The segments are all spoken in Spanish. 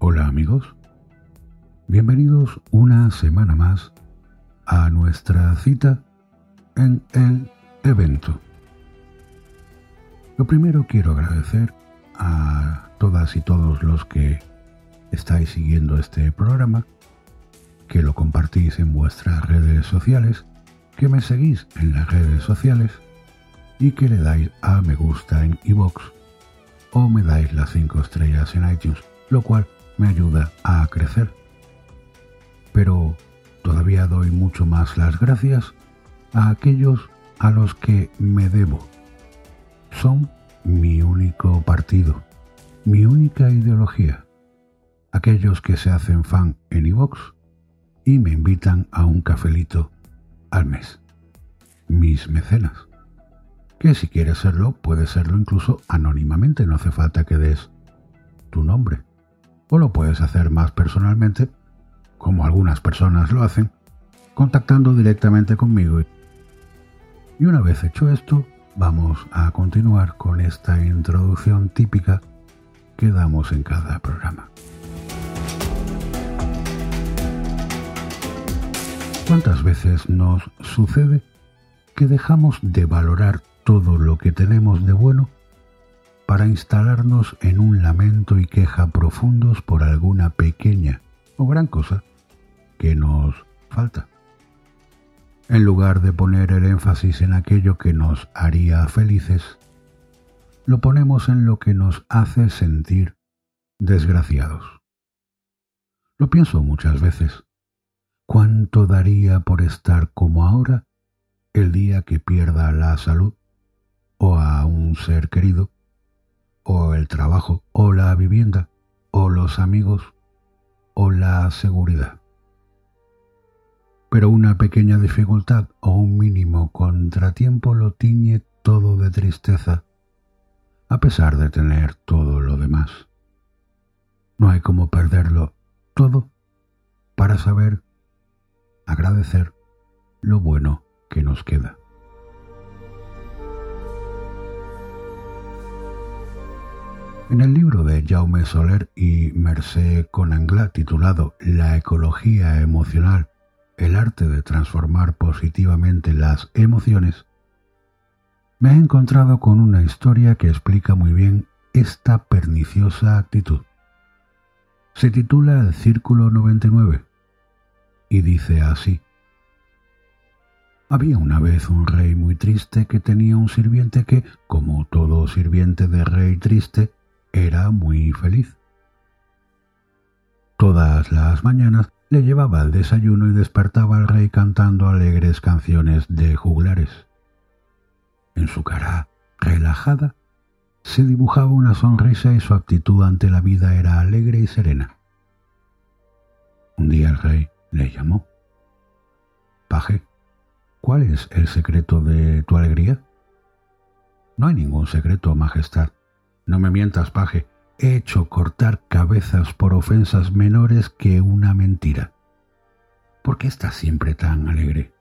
hola amigos, bienvenidos una semana más a nuestra cita en el evento. Lo primero quiero agradecer a todas y todos los que estáis siguiendo este programa, que lo compartís en vuestras redes sociales, que me seguís en las redes sociales y que le dais a me gusta en iVoox o me dais las 5 estrellas en iTunes, lo cual me ayuda a crecer. Pero todavía doy mucho más las gracias a aquellos a los que me debo. Son mi único partido, mi única ideología. Aquellos que se hacen fan en iVox y me invitan a un cafelito al mes. Mis mecenas que si quieres serlo, puedes serlo incluso anónimamente, no hace falta que des tu nombre. O lo puedes hacer más personalmente, como algunas personas lo hacen, contactando directamente conmigo. Y una vez hecho esto, vamos a continuar con esta introducción típica que damos en cada programa. ¿Cuántas veces nos sucede que dejamos de valorar todo lo que tenemos de bueno para instalarnos en un lamento y queja profundos por alguna pequeña o gran cosa que nos falta. En lugar de poner el énfasis en aquello que nos haría felices, lo ponemos en lo que nos hace sentir desgraciados. Lo pienso muchas veces. ¿Cuánto daría por estar como ahora el día que pierda la salud o a un ser querido, o el trabajo, o la vivienda, o los amigos, o la seguridad. Pero una pequeña dificultad o un mínimo contratiempo lo tiñe todo de tristeza, a pesar de tener todo lo demás. No hay como perderlo todo para saber agradecer lo bueno que nos queda. En el libro de Jaume Soler y Mercé Conangla titulado La ecología emocional, el arte de transformar positivamente las emociones, me he encontrado con una historia que explica muy bien esta perniciosa actitud. Se titula El Círculo 99 y dice así. Había una vez un rey muy triste que tenía un sirviente que, como todo sirviente de rey triste, era muy feliz. Todas las mañanas le llevaba el desayuno y despertaba al rey cantando alegres canciones de juglares. En su cara relajada se dibujaba una sonrisa y su actitud ante la vida era alegre y serena. Un día el rey le llamó. Paje, ¿cuál es el secreto de tu alegría? No hay ningún secreto, Majestad, no me mientas, paje. He hecho cortar cabezas por ofensas menores que una mentira. ¿Por qué estás siempre tan alegre?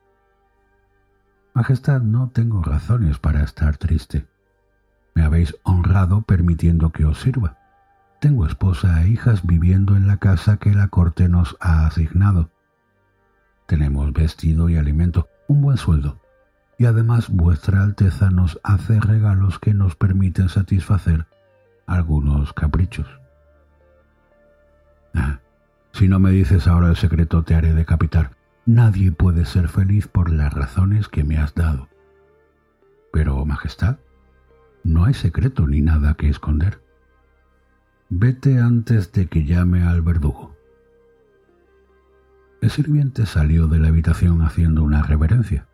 Majestad, no tengo razones para estar triste. Me habéis honrado permitiendo que os sirva. Tengo esposa e hijas viviendo en la casa que la corte nos ha asignado. Tenemos vestido y alimento, un buen sueldo, y además vuestra Alteza nos hace regalos que nos permiten satisfacer algunos caprichos. Ah, si no me dices ahora el secreto te haré decapitar. Nadie puede ser feliz por las razones que me has dado. Pero, Majestad, no hay secreto ni nada que esconder. Vete antes de que llame al verdugo. El sirviente salió de la habitación haciendo una reverencia.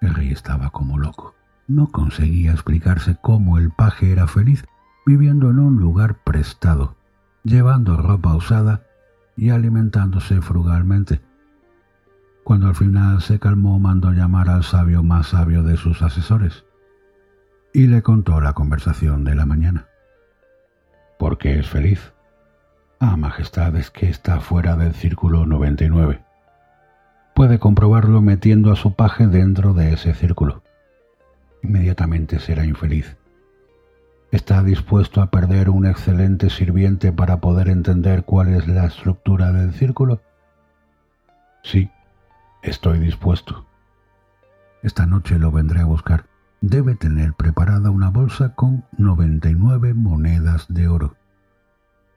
El rey estaba como loco. No conseguía explicarse cómo el paje era feliz viviendo en un lugar prestado, llevando ropa usada y alimentándose frugalmente. Cuando al final se calmó, mandó llamar al sabio más sabio de sus asesores y le contó la conversación de la mañana. ¿Por qué es feliz? Ah, Majestad, es que está fuera del círculo 99. Puede comprobarlo metiendo a su paje dentro de ese círculo. Inmediatamente será infeliz ¿Está dispuesto a perder un excelente sirviente para poder entender cuál es la estructura del círculo? Sí, estoy dispuesto. Esta noche lo vendré a buscar. Debe tener preparada una bolsa con 99 monedas de oro.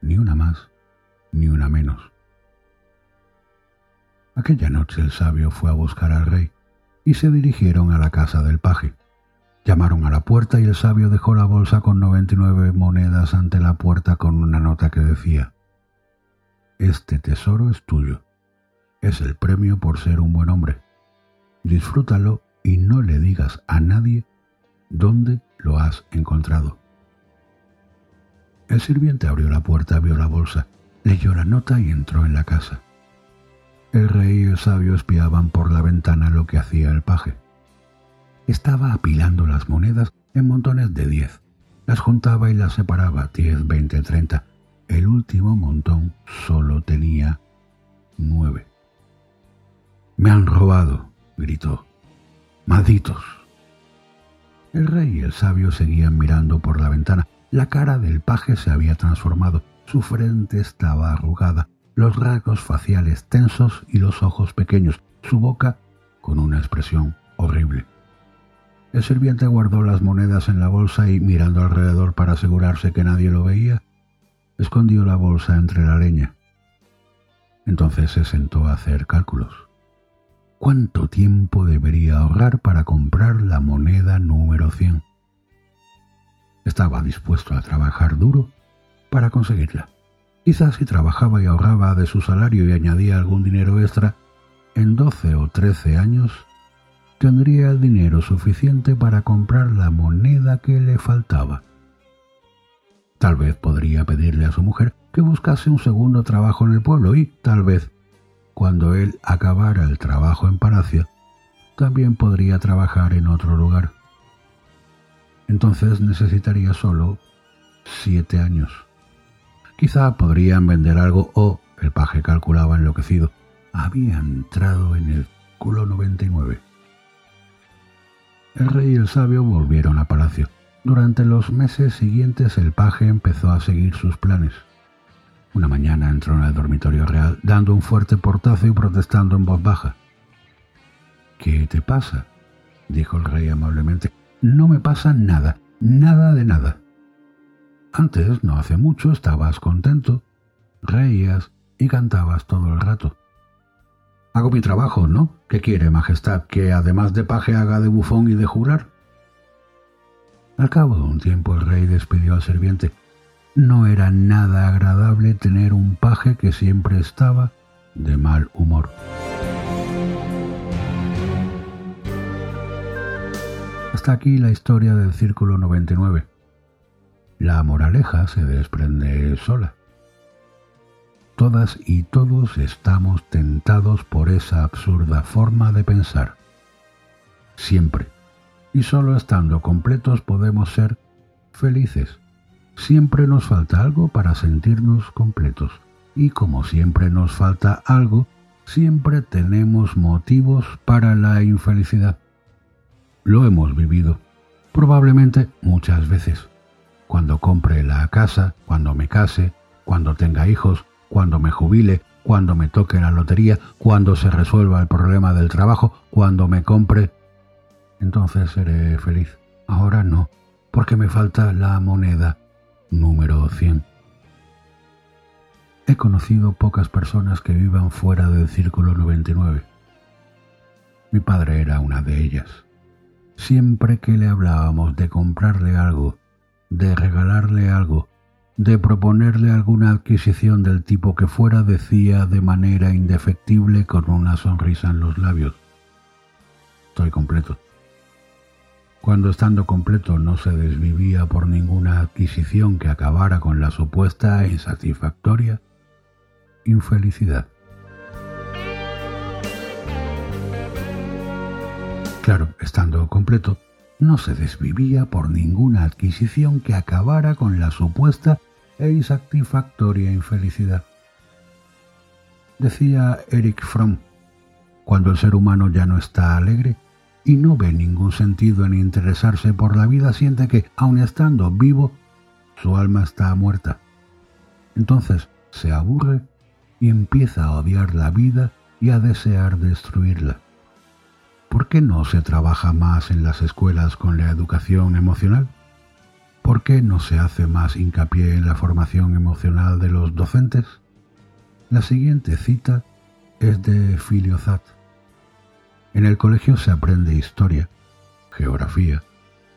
Ni una más, ni una menos. Aquella noche el sabio fue a buscar al rey y se dirigieron a la casa del paje. Llamaron a la puerta y el sabio dejó la bolsa con 99 monedas ante la puerta con una nota que decía, Este tesoro es tuyo. Es el premio por ser un buen hombre. Disfrútalo y no le digas a nadie dónde lo has encontrado. El sirviente abrió la puerta, vio la bolsa, leyó la nota y entró en la casa. El rey y el sabio espiaban por la ventana lo que hacía el paje. Estaba apilando las monedas en montones de diez. Las juntaba y las separaba, diez, veinte, treinta. El último montón solo tenía nueve. Me han robado, gritó. Malditos. El rey y el sabio seguían mirando por la ventana. La cara del paje se había transformado. Su frente estaba arrugada, los rasgos faciales tensos y los ojos pequeños, su boca con una expresión horrible. El sirviente guardó las monedas en la bolsa y, mirando alrededor para asegurarse que nadie lo veía, escondió la bolsa entre la leña. Entonces se sentó a hacer cálculos. ¿Cuánto tiempo debería ahorrar para comprar la moneda número 100? Estaba dispuesto a trabajar duro para conseguirla. Quizás si trabajaba y ahorraba de su salario y añadía algún dinero extra, en doce o trece años tendría dinero suficiente para comprar la moneda que le faltaba. Tal vez podría pedirle a su mujer que buscase un segundo trabajo en el pueblo y, tal vez, cuando él acabara el trabajo en Palacio, también podría trabajar en otro lugar. Entonces necesitaría solo siete años. Quizá podrían vender algo o, el paje calculaba enloquecido, había entrado en el culo 99. El rey y el sabio volvieron a palacio. Durante los meses siguientes el paje empezó a seguir sus planes. Una mañana entró en el dormitorio real dando un fuerte portazo y protestando en voz baja. ¿Qué te pasa? dijo el rey amablemente. No me pasa nada, nada de nada. Antes, no hace mucho, estabas contento, reías y cantabas todo el rato. Hago mi trabajo, ¿no? ¿Qué quiere, Majestad? ¿Que además de paje haga de bufón y de jurar? Al cabo de un tiempo el rey despidió al sirviente. No era nada agradable tener un paje que siempre estaba de mal humor. Hasta aquí la historia del Círculo 99. La moraleja se desprende sola. Todas y todos estamos tentados por esa absurda forma de pensar. Siempre. Y solo estando completos podemos ser felices. Siempre nos falta algo para sentirnos completos. Y como siempre nos falta algo, siempre tenemos motivos para la infelicidad. Lo hemos vivido, probablemente muchas veces. Cuando compre la casa, cuando me case, cuando tenga hijos, cuando me jubile, cuando me toque la lotería, cuando se resuelva el problema del trabajo, cuando me compre. Entonces seré feliz. Ahora no, porque me falta la moneda número 100. He conocido pocas personas que vivan fuera del círculo 99. Mi padre era una de ellas. Siempre que le hablábamos de comprarle algo, de regalarle algo, de proponerle alguna adquisición del tipo que fuera, decía de manera indefectible con una sonrisa en los labios. Estoy completo. Cuando estando completo no se desvivía por ninguna adquisición que acabara con la supuesta e insatisfactoria infelicidad. Claro, estando completo, no se desvivía por ninguna adquisición que acabara con la supuesta e insatisfactoria infelicidad. Decía Eric Fromm, cuando el ser humano ya no está alegre, y no ve ningún sentido en interesarse por la vida, siente que, aun estando vivo, su alma está muerta. Entonces se aburre y empieza a odiar la vida y a desear destruirla. ¿Por qué no se trabaja más en las escuelas con la educación emocional? ¿Por qué no se hace más hincapié en la formación emocional de los docentes? La siguiente cita es de Filiozat. En el colegio se aprende historia, geografía,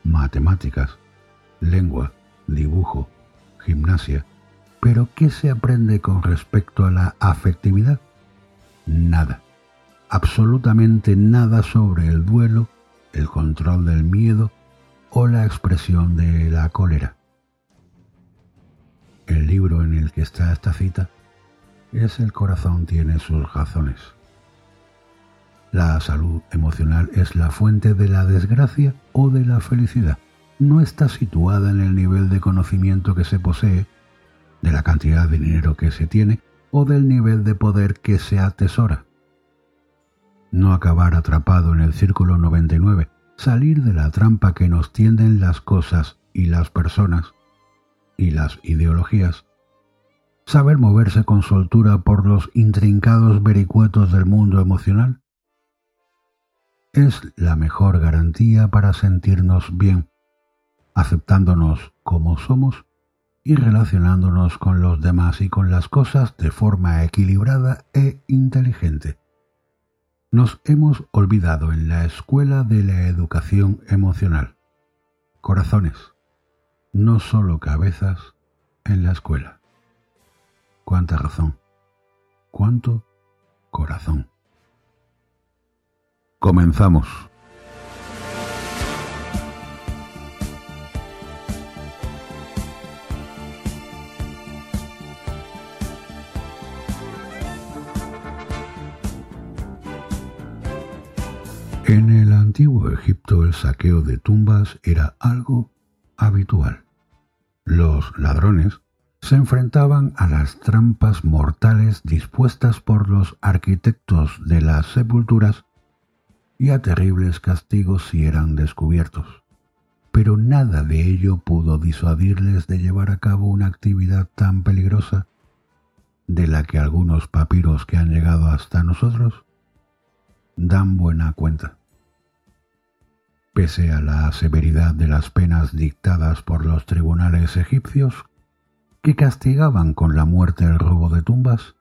matemáticas, lengua, dibujo, gimnasia, pero ¿qué se aprende con respecto a la afectividad? Nada absolutamente nada sobre el duelo, el control del miedo o la expresión de la cólera. El libro en el que está esta cita es El corazón tiene sus razones. La salud emocional es la fuente de la desgracia o de la felicidad. No está situada en el nivel de conocimiento que se posee, de la cantidad de dinero que se tiene o del nivel de poder que se atesora no acabar atrapado en el círculo 99, salir de la trampa que nos tienden las cosas y las personas y las ideologías, saber moverse con soltura por los intrincados vericuetos del mundo emocional, es la mejor garantía para sentirnos bien, aceptándonos como somos y relacionándonos con los demás y con las cosas de forma equilibrada e inteligente. Nos hemos olvidado en la escuela de la educación emocional. Corazones, no solo cabezas en la escuela. Cuánta razón, cuánto corazón. Comenzamos. Saqueo de tumbas era algo habitual. Los ladrones se enfrentaban a las trampas mortales dispuestas por los arquitectos de las sepulturas y a terribles castigos si eran descubiertos. Pero nada de ello pudo disuadirles de llevar a cabo una actividad tan peligrosa de la que algunos papiros que han llegado hasta nosotros dan buena cuenta. Pese a la severidad de las penas dictadas por los tribunales egipcios, que castigaban con la muerte el robo de tumbas,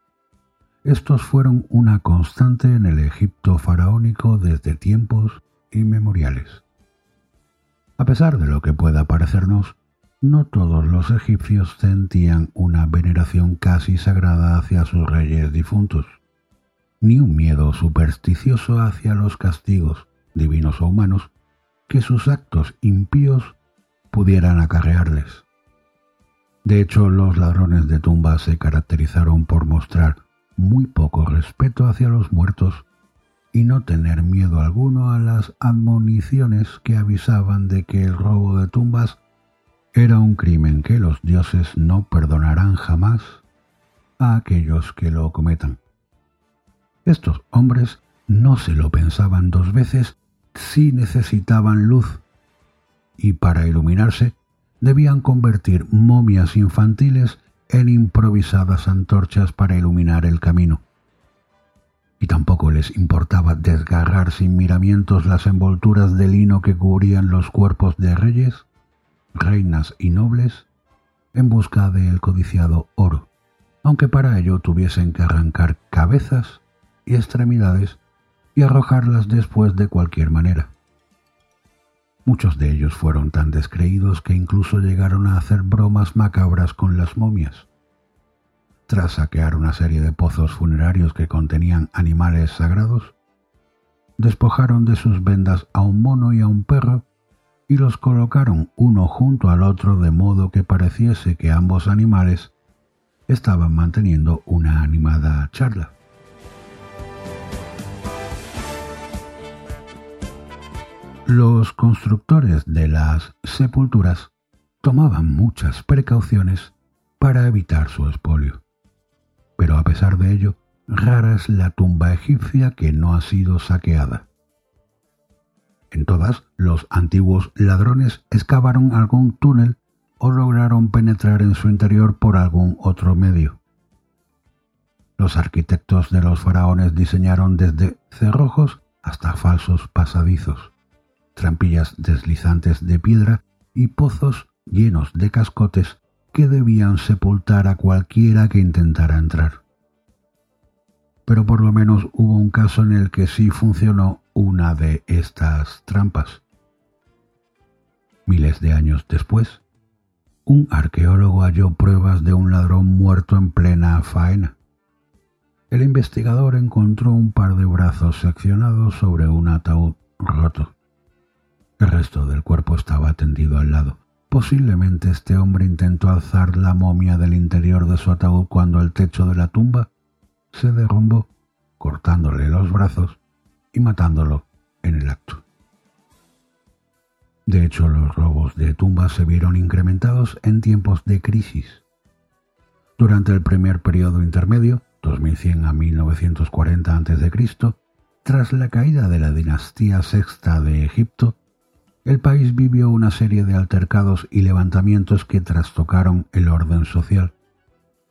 estos fueron una constante en el Egipto faraónico desde tiempos inmemoriales. A pesar de lo que pueda parecernos, no todos los egipcios sentían una veneración casi sagrada hacia sus reyes difuntos, ni un miedo supersticioso hacia los castigos, divinos o humanos, que sus actos impíos pudieran acarrearles. De hecho, los ladrones de tumbas se caracterizaron por mostrar muy poco respeto hacia los muertos y no tener miedo alguno a las admoniciones que avisaban de que el robo de tumbas era un crimen que los dioses no perdonarán jamás a aquellos que lo cometan. Estos hombres no se lo pensaban dos veces si necesitaban luz y para iluminarse debían convertir momias infantiles en improvisadas antorchas para iluminar el camino. Y tampoco les importaba desgarrar sin miramientos las envolturas de lino que cubrían los cuerpos de reyes, reinas y nobles en busca del codiciado oro, aunque para ello tuviesen que arrancar cabezas y extremidades y arrojarlas después de cualquier manera. Muchos de ellos fueron tan descreídos que incluso llegaron a hacer bromas macabras con las momias. Tras saquear una serie de pozos funerarios que contenían animales sagrados, despojaron de sus vendas a un mono y a un perro y los colocaron uno junto al otro de modo que pareciese que ambos animales estaban manteniendo una animada charla. Los constructores de las sepulturas tomaban muchas precauciones para evitar su espolio. Pero a pesar de ello, rara es la tumba egipcia que no ha sido saqueada. En todas, los antiguos ladrones excavaron algún túnel o lograron penetrar en su interior por algún otro medio. Los arquitectos de los faraones diseñaron desde cerrojos hasta falsos pasadizos, trampillas deslizantes de piedra y pozos llenos de cascotes que debían sepultar a cualquiera que intentara entrar. Pero por lo menos hubo un caso en el que sí funcionó una de estas trampas. Miles de años después, un arqueólogo halló pruebas de un ladrón muerto en plena faena. El investigador encontró un par de brazos seccionados sobre un ataúd roto. El resto del cuerpo estaba tendido al lado. Posiblemente este hombre intentó alzar la momia del interior de su ataúd cuando el techo de la tumba se derrumbó, cortándole los brazos y matándolo en el acto. De hecho, los robos de tumbas se vieron incrementados en tiempos de crisis. Durante el primer periodo intermedio, 2100 a 1940 a.C., tras la caída de la dinastía sexta de Egipto, el país vivió una serie de altercados y levantamientos que trastocaron el orden social.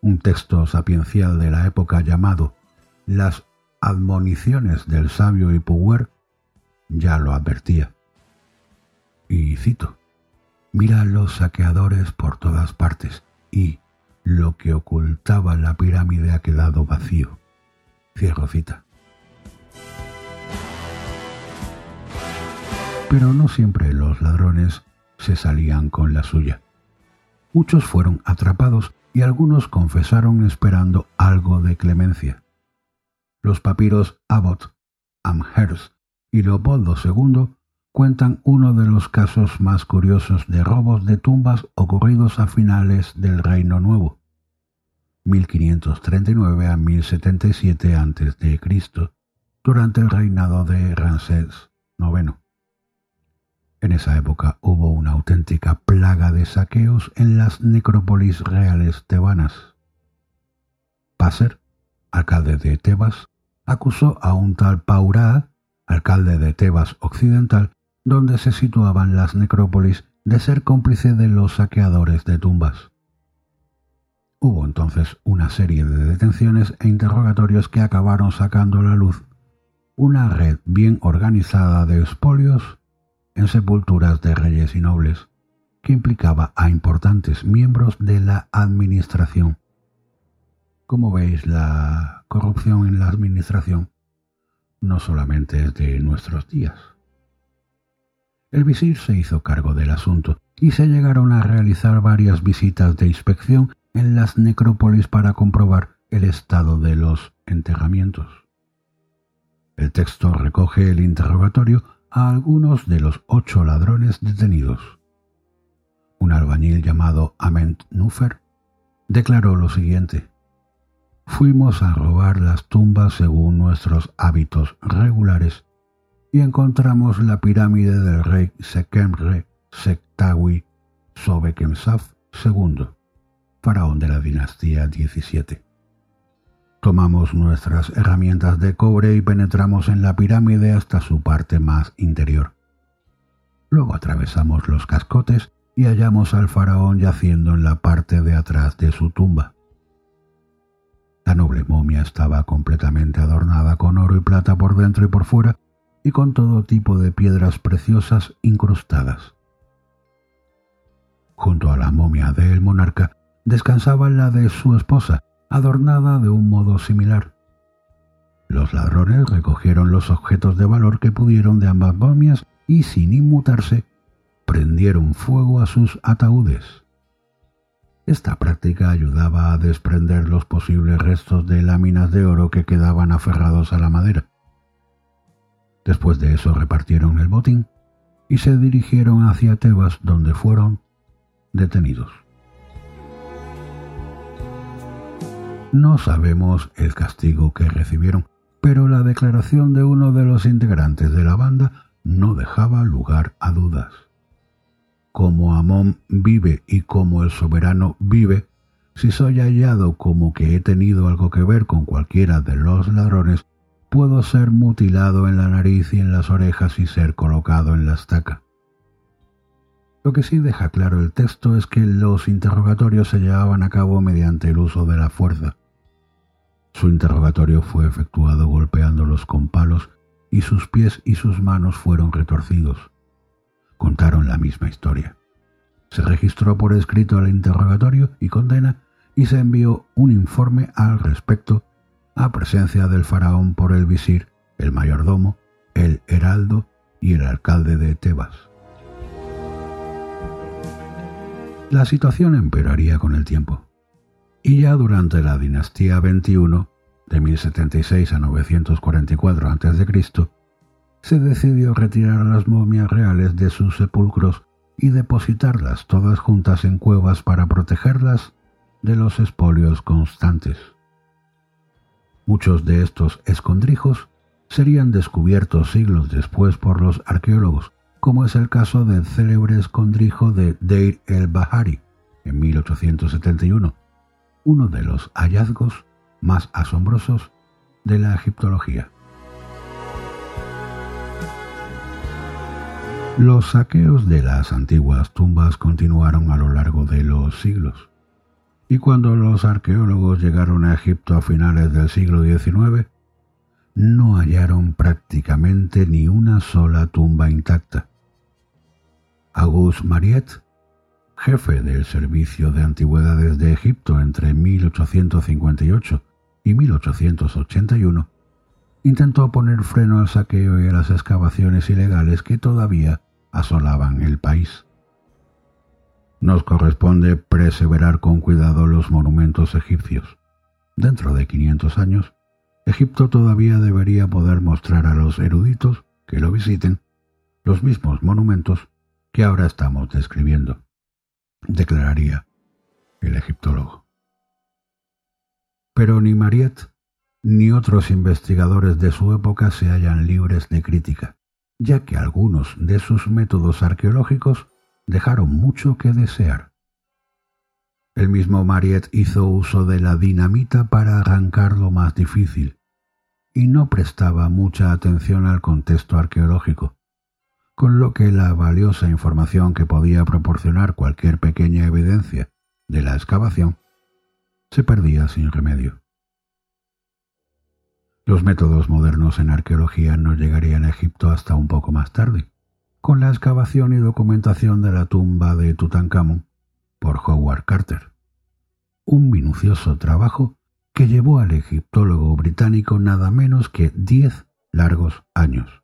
Un texto sapiencial de la época llamado Las admoniciones del sabio Ipuwer ya lo advertía. Y cito, mira los saqueadores por todas partes y lo que ocultaba la pirámide ha quedado vacío. Cierro cita. Pero no siempre los ladrones se salían con la suya. Muchos fueron atrapados y algunos confesaron esperando algo de clemencia. Los papiros Abbott, Amherst y Leopoldo II cuentan uno de los casos más curiosos de robos de tumbas ocurridos a finales del Reino Nuevo, 1539 a 1077 a.C., durante el reinado de Ramsés IX. En esa época hubo una auténtica plaga de saqueos en las necrópolis reales tebanas. Passer, alcalde de Tebas, acusó a un tal Paurá, alcalde de Tebas Occidental, donde se situaban las necrópolis, de ser cómplice de los saqueadores de tumbas. Hubo entonces una serie de detenciones e interrogatorios que acabaron sacando a la luz una red bien organizada de espolios en sepulturas de reyes y nobles, que implicaba a importantes miembros de la administración. Como veis, la corrupción en la administración no solamente es de nuestros días. El visir se hizo cargo del asunto y se llegaron a realizar varias visitas de inspección en las necrópolis para comprobar el estado de los enterramientos. El texto recoge el interrogatorio a algunos de los ocho ladrones detenidos. Un albañil llamado Ament Nufer declaró lo siguiente. Fuimos a robar las tumbas según nuestros hábitos regulares y encontramos la pirámide del rey Sekemre Sektawi Sobekemsaf II, faraón de la dinastía 17. Tomamos nuestras herramientas de cobre y penetramos en la pirámide hasta su parte más interior. Luego atravesamos los cascotes y hallamos al faraón yaciendo en la parte de atrás de su tumba. La noble momia estaba completamente adornada con oro y plata por dentro y por fuera y con todo tipo de piedras preciosas incrustadas. Junto a la momia del monarca descansaba la de su esposa, adornada de un modo similar. Los ladrones recogieron los objetos de valor que pudieron de ambas momias y, sin inmutarse, prendieron fuego a sus ataúdes. Esta práctica ayudaba a desprender los posibles restos de láminas de oro que quedaban aferrados a la madera. Después de eso repartieron el botín y se dirigieron hacia Tebas donde fueron detenidos. No sabemos el castigo que recibieron, pero la declaración de uno de los integrantes de la banda no dejaba lugar a dudas. Como Amón vive y como el soberano vive, si soy hallado como que he tenido algo que ver con cualquiera de los ladrones, puedo ser mutilado en la nariz y en las orejas y ser colocado en la estaca. Lo que sí deja claro el texto es que los interrogatorios se llevaban a cabo mediante el uso de la fuerza. Su interrogatorio fue efectuado golpeándolos con palos y sus pies y sus manos fueron retorcidos. Contaron la misma historia. Se registró por escrito el interrogatorio y condena y se envió un informe al respecto a presencia del faraón por el visir, el mayordomo, el heraldo y el alcalde de Tebas. La situación empeoraría con el tiempo, y ya durante la dinastía 21, de 1076 a 944 a.C., se decidió retirar las momias reales de sus sepulcros y depositarlas todas juntas en cuevas para protegerlas de los espolios constantes. Muchos de estos escondrijos serían descubiertos siglos después por los arqueólogos, como es el caso del célebre escondrijo de Deir el-Bahari en 1871, uno de los hallazgos más asombrosos de la egiptología. Los saqueos de las antiguas tumbas continuaron a lo largo de los siglos, y cuando los arqueólogos llegaron a Egipto a finales del siglo XIX, no hallaron prácticamente ni una sola tumba intacta. Auguste Mariette, jefe del Servicio de Antigüedades de Egipto entre 1858 y 1881, intentó poner freno al saqueo y a las excavaciones ilegales que todavía asolaban el país. Nos corresponde perseverar con cuidado los monumentos egipcios. Dentro de 500 años, Egipto todavía debería poder mostrar a los eruditos que lo visiten los mismos monumentos que ahora estamos describiendo, declararía el egiptólogo. Pero ni Mariette ni otros investigadores de su época se hallan libres de crítica, ya que algunos de sus métodos arqueológicos dejaron mucho que desear. El mismo Mariette hizo uso de la dinamita para arrancar lo más difícil, y no prestaba mucha atención al contexto arqueológico, con lo que la valiosa información que podía proporcionar cualquier pequeña evidencia de la excavación se perdía sin remedio. Los métodos modernos en arqueología no llegarían a Egipto hasta un poco más tarde, con la excavación y documentación de la tumba de Tutankamón por Howard Carter. Un minucioso trabajo que llevó al egiptólogo británico nada menos que diez largos años.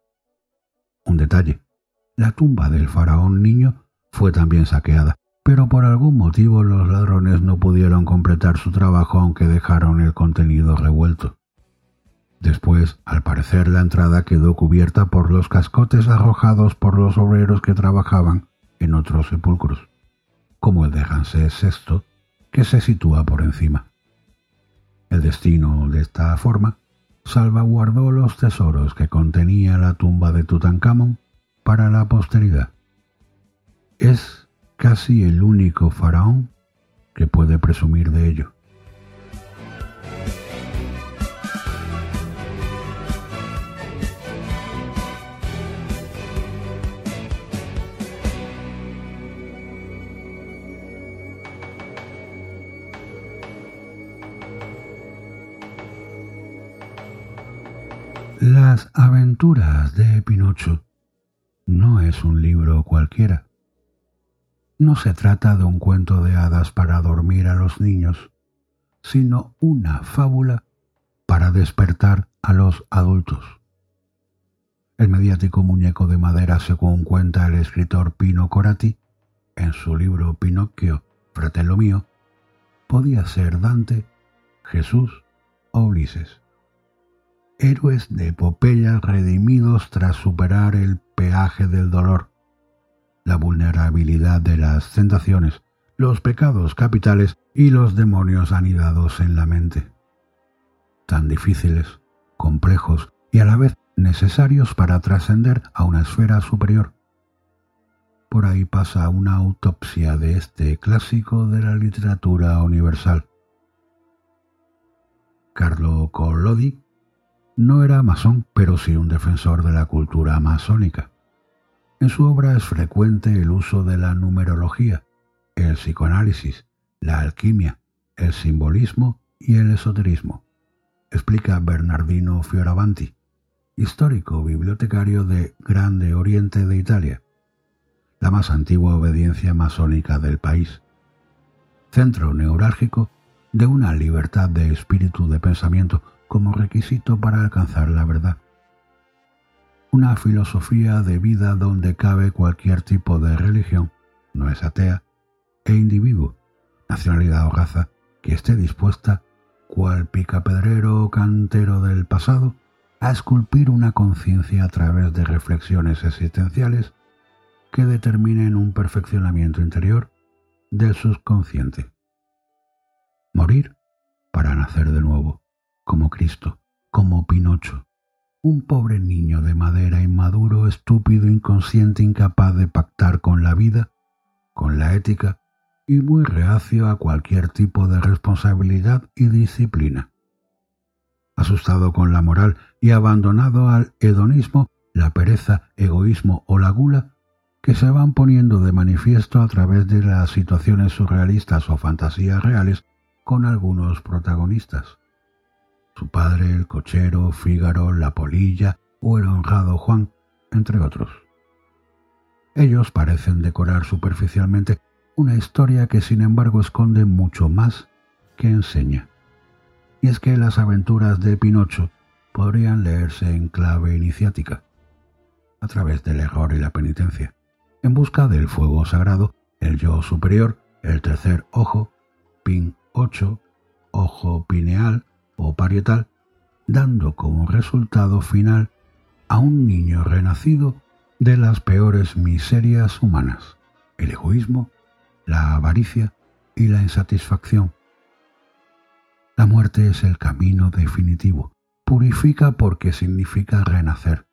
Un detalle, la tumba del faraón niño fue también saqueada, pero por algún motivo los ladrones no pudieron completar su trabajo aunque dejaron el contenido revuelto. Después, al parecer, la entrada quedó cubierta por los cascotes arrojados por los obreros que trabajaban en otros sepulcros, como el de Ramsés VI, que se sitúa por encima. El destino de esta forma salvaguardó los tesoros que contenía la tumba de Tutankamón para la posteridad. Es casi el único faraón que puede presumir de ello. Las aventuras de Pinocho no es un libro cualquiera. No se trata de un cuento de hadas para dormir a los niños, sino una fábula para despertar a los adultos. El mediático muñeco de madera, según cuenta el escritor Pino Corati, en su libro Pinocchio, Fratello mío, podía ser Dante, Jesús o Ulises héroes de epopeya redimidos tras superar el peaje del dolor, la vulnerabilidad de las tentaciones, los pecados capitales y los demonios anidados en la mente. Tan difíciles, complejos y a la vez necesarios para trascender a una esfera superior. Por ahí pasa una autopsia de este clásico de la literatura universal. Carlo Collodi no era masón, pero sí un defensor de la cultura masónica. En su obra es frecuente el uso de la numerología, el psicoanálisis, la alquimia, el simbolismo y el esoterismo, explica Bernardino Fioravanti, histórico bibliotecario de Grande Oriente de Italia, la más antigua obediencia masónica del país, centro neurálgico de una libertad de espíritu de pensamiento como requisito para alcanzar la verdad. Una filosofía de vida donde cabe cualquier tipo de religión, no es atea, e individuo, nacionalidad o raza, que esté dispuesta, cual picapedrero o cantero del pasado, a esculpir una conciencia a través de reflexiones existenciales que determinen un perfeccionamiento interior del subconsciente. Morir para nacer de nuevo, como Cristo, como Pinocho, un pobre niño de madera inmaduro, estúpido, inconsciente, incapaz de pactar con la vida, con la ética y muy reacio a cualquier tipo de responsabilidad y disciplina. Asustado con la moral y abandonado al hedonismo, la pereza, egoísmo o la gula, que se van poniendo de manifiesto a través de las situaciones surrealistas o fantasías reales con algunos protagonistas. Su padre, el cochero, Fígaro, la polilla o el honrado Juan, entre otros. Ellos parecen decorar superficialmente una historia que sin embargo esconde mucho más que enseña. Y es que las aventuras de Pinocho podrían leerse en clave iniciática, a través del error y la penitencia, en busca del fuego sagrado, el yo superior, el tercer ojo, pin 8, ojo pineal o parietal, dando como resultado final a un niño renacido de las peores miserias humanas, el egoísmo, la avaricia y la insatisfacción. La muerte es el camino definitivo. Purifica porque significa renacer.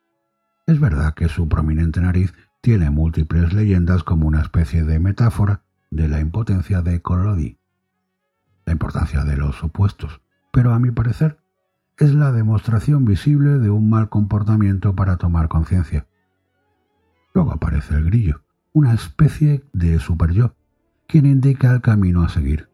Es verdad que su prominente nariz tiene múltiples leyendas como una especie de metáfora de la impotencia de Collodi, la importancia de los opuestos, pero a mi parecer es la demostración visible de un mal comportamiento para tomar conciencia. Luego aparece el grillo, una especie de super-yo, quien indica el camino a seguir.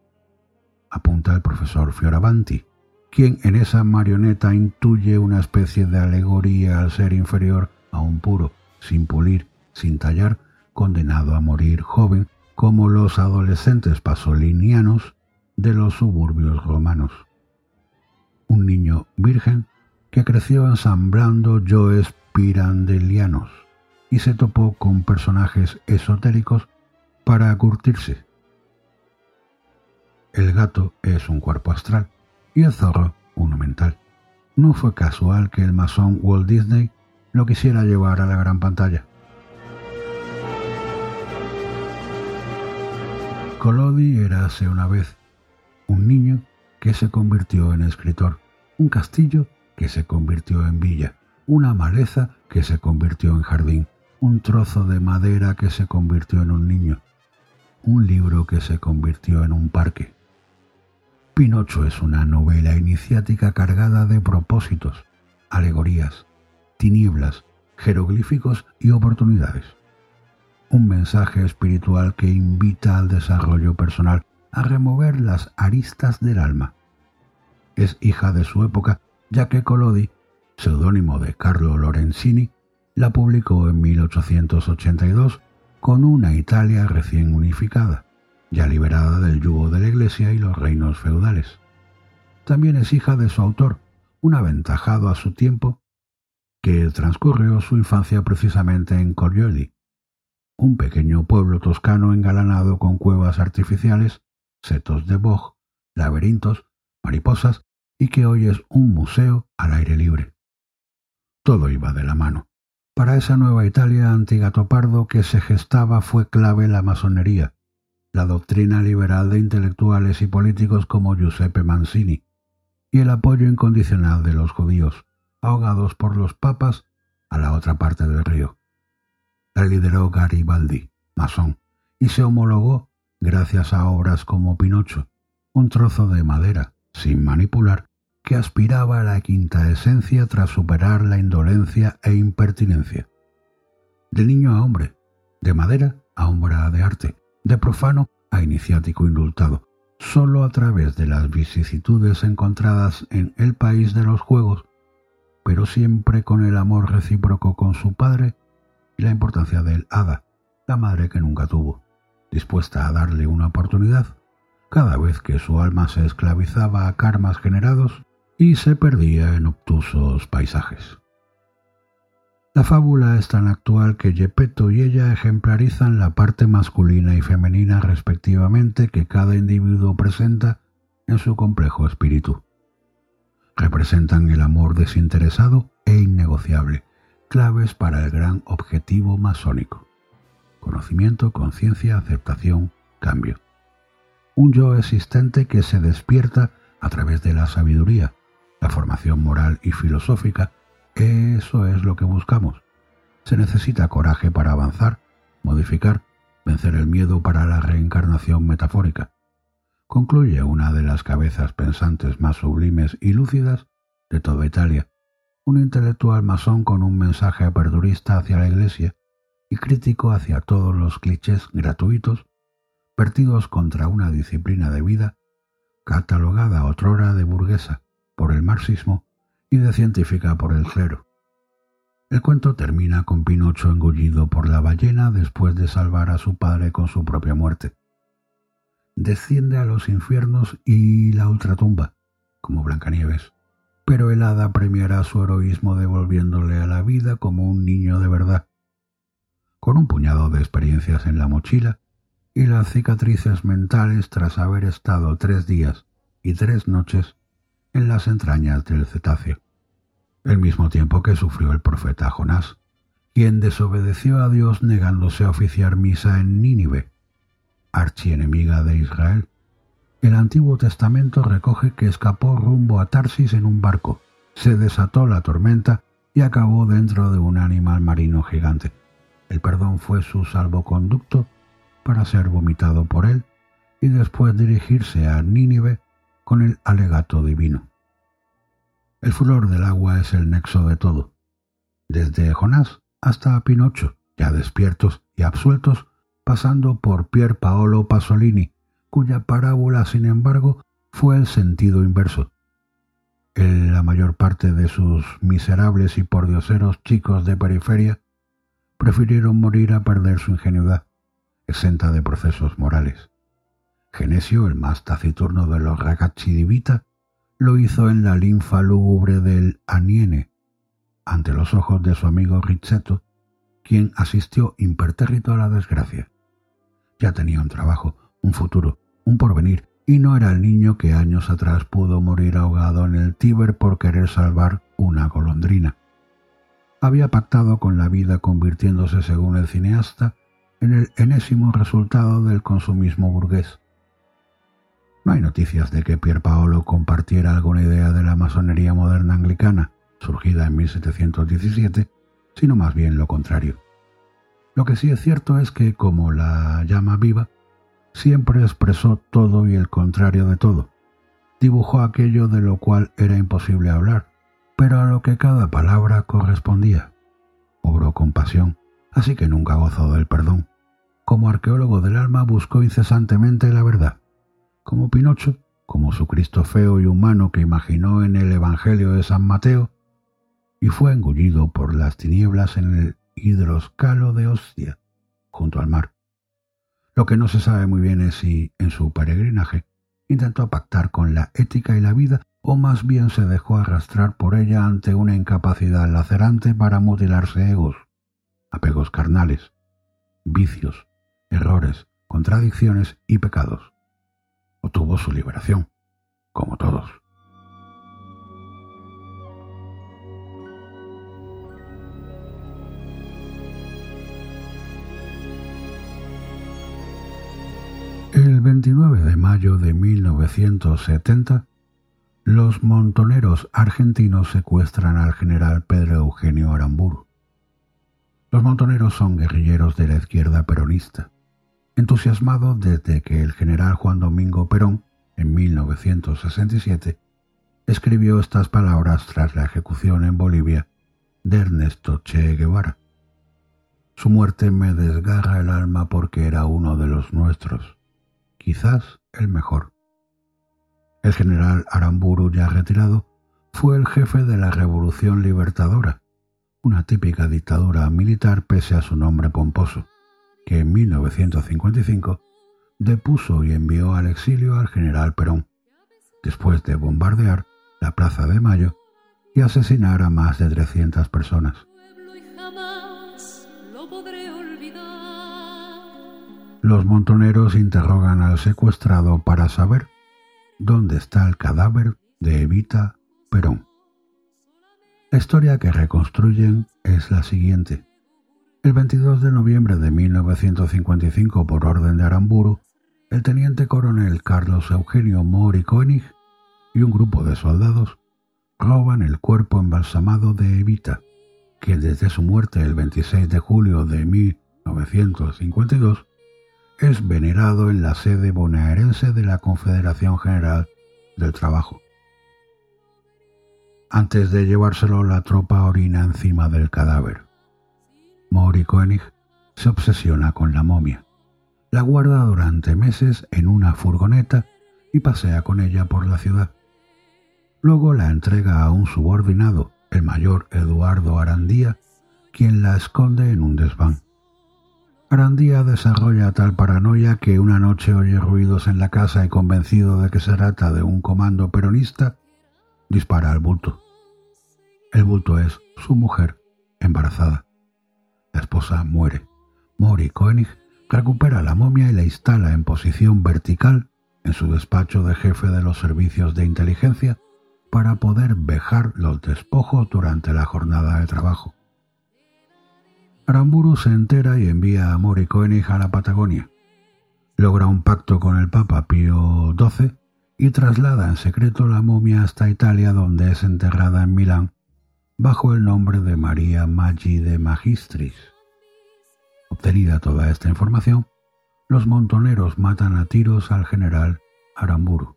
Apunta el profesor Fioravanti, quien en esa marioneta intuye una especie de alegoría al ser inferior a un puro, sin pulir, sin tallar, condenado a morir joven, como los adolescentes pasolinianos de los suburbios romanos. Un niño virgen que creció ensamblando yoes pirandelianos y se topó con personajes esotéricos para curtirse. El gato es un cuerpo astral y el zorro uno mental. No fue casual que el masón Walt Disney lo quisiera llevar a la gran pantalla. Collodi era hace una vez un niño que se convirtió en escritor, un castillo que se convirtió en villa, una maleza que se convirtió en jardín, un trozo de madera que se convirtió en un niño, un libro que se convirtió en un parque. Pinocho es una novela iniciática cargada de propósitos, alegorías, tinieblas, jeroglíficos y oportunidades. Un mensaje espiritual que invita al desarrollo personal, a remover las aristas del alma. Es hija de su época, ya que Collodi, seudónimo de Carlo Lorenzini, la publicó en 1882 con una Italia recién unificada, ya liberada del yugo de la Iglesia y los reinos feudales. También es hija de su autor, un aventajado a su tiempo, que transcurrió su infancia precisamente en Corioli, un pequeño pueblo toscano engalanado con cuevas artificiales, setos de boj, laberintos, mariposas y que hoy es un museo al aire libre. Todo iba de la mano. Para esa nueva Italia antigato pardo que se gestaba fue clave la masonería, la doctrina liberal de intelectuales y políticos como Giuseppe Mancini, y el apoyo incondicional de los judíos, ahogados por los papas a la otra parte del río. La lideró Garibaldi, masón, y se homologó gracias a obras como Pinocho, un trozo de madera, sin manipular, que aspiraba a la quinta esencia tras superar la indolencia e impertinencia. De niño a hombre, de madera a obra de arte, de profano a iniciático indultado, solo a través de las vicisitudes encontradas en el país de los juegos, pero siempre con el amor recíproco con su padre y la importancia del hada, la madre que nunca tuvo, dispuesta a darle una oportunidad cada vez que su alma se esclavizaba a karmas generados y se perdía en obtusos paisajes. La fábula es tan actual que Gepetto y ella ejemplarizan la parte masculina y femenina respectivamente que cada individuo presenta en su complejo espíritu. Representan el amor desinteresado e innegociable, claves para el gran objetivo masónico. Conocimiento, conciencia, aceptación, cambio. Un yo existente que se despierta a través de la sabiduría, la formación moral y filosófica, eso es lo que buscamos. Se necesita coraje para avanzar, modificar, vencer el miedo para la reencarnación metafórica. Concluye una de las cabezas pensantes más sublimes y lúcidas de toda Italia, un intelectual masón con un mensaje aperturista hacia la Iglesia y crítico hacia todos los clichés gratuitos vertidos contra una disciplina de vida catalogada otrora de burguesa por el marxismo y de científica por el clero. El cuento termina con Pinocho engullido por la ballena después de salvar a su padre con su propia muerte. Desciende a los infiernos y la ultratumba, como Blancanieves, pero el hada premiará su heroísmo devolviéndole a la vida como un niño de verdad. Con un puñado de experiencias en la mochila y las cicatrices mentales tras haber estado tres días y tres noches en las entrañas del cetáceo, el mismo tiempo que sufrió el profeta Jonás, quien desobedeció a Dios negándose a oficiar misa en Nínive, archienemiga de Israel. El Antiguo Testamento recoge que escapó rumbo a Tarsis en un barco, se desató la tormenta y acabó dentro de un animal marino gigante. El perdón fue su salvoconducto para ser vomitado por él y después dirigirse a Nínive con el alegato divino. El furor del agua es el nexo de todo, desde Jonás hasta Pinocho, ya despiertos y absueltos, pasando por Pier Paolo Pasolini, cuya parábola, sin embargo, fue el sentido inverso. la mayor parte de sus miserables y pordioseros chicos de periferia prefirieron morir a perder su ingenuidad, exenta de procesos morales. Genesio, el más taciturno de los ragazzi lo hizo en la linfa lúgubre del Aniene, ante los ojos de su amigo Rizzetto, quien asistió impertérrito a la desgracia. Ya tenía un trabajo, un futuro, un porvenir, y no era el niño que años atrás pudo morir ahogado en el Tíber por querer salvar una golondrina. Había pactado con la vida convirtiéndose, según el cineasta, en el enésimo resultado del consumismo burgués. No hay noticias de que Pier Paolo compartiera alguna idea de la masonería moderna anglicana, surgida en 1717, sino más bien lo contrario. Lo que sí es cierto es que, como la llama viva, siempre expresó todo y el contrario de todo. Dibujó aquello de lo cual era imposible hablar, pero a lo que cada palabra correspondía. Obró compasión, así que nunca gozó del perdón como arqueólogo del alma buscó incesantemente la verdad. Como Pinocho, como su Cristo feo y humano que imaginó en el Evangelio de San Mateo, y fue engullido por las tinieblas en el hidroscalo de Ostia, junto al mar. Lo que no se sabe muy bien es si, en su peregrinaje, intentó pactar con la ética y la vida, o más bien se dejó arrastrar por ella ante una incapacidad lacerante para mutilarse egos, apegos carnales, vicios, errores, contradicciones y pecados. Obtuvo su liberación, como todos. El 29 de mayo de 1970, los montoneros argentinos secuestran al general Pedro Eugenio Aramburu. Los montoneros son guerrilleros de la izquierda peronista entusiasmado desde que el general Juan Domingo Perón, en 1967, escribió estas palabras tras la ejecución en Bolivia de Ernesto Che Guevara. Su muerte me desgarra el alma porque era uno de los nuestros, quizás el mejor. El general Aramburu, ya retirado, fue el jefe de la Revolución Libertadora, una típica dictadura militar pese a su nombre pomposo, que en 1955 depuso y envió al exilio al general Perón, después de bombardear la Plaza de Mayo y asesinar a más de 300 personas. Los montoneros interrogan al secuestrado para saber dónde está el cadáver de Evita Perón. La historia que reconstruyen es la siguiente. El 22 de noviembre de 1955, por orden de Aramburu, el teniente coronel Carlos Eugenio Mori Koenig y un grupo de soldados roban el cuerpo embalsamado de Evita, que desde su muerte el 26 de julio de 1952 es venerado en la sede bonaerense de la Confederación General del Trabajo. Antes de llevárselo, la tropa orina encima del cadáver. Mori Koenig se obsesiona con la momia. La guarda durante meses en una furgoneta y pasea con ella por la ciudad. Luego la entrega a un subordinado, el mayor Eduardo Arandía, quien la esconde en un desván. Arandía desarrolla tal paranoia que una noche oye ruidos en la casa y convencido de que se trata de un comando peronista, dispara al bulto. El bulto es su mujer, embarazada. La esposa muere. Mori Koenig recupera la momia y la instala en posición vertical en su despacho de jefe de los servicios de inteligencia para poder vejar los despojos durante la jornada de trabajo. Aramburu se entera y envía a Mori Koenig a la Patagonia. Logra un pacto con el Papa Pío XII y traslada en secreto la momia hasta Italia donde es enterrada en Milán bajo el nombre de María Maggi de Magistris. Obtenida toda esta información, los montoneros matan a tiros al general Aramburu.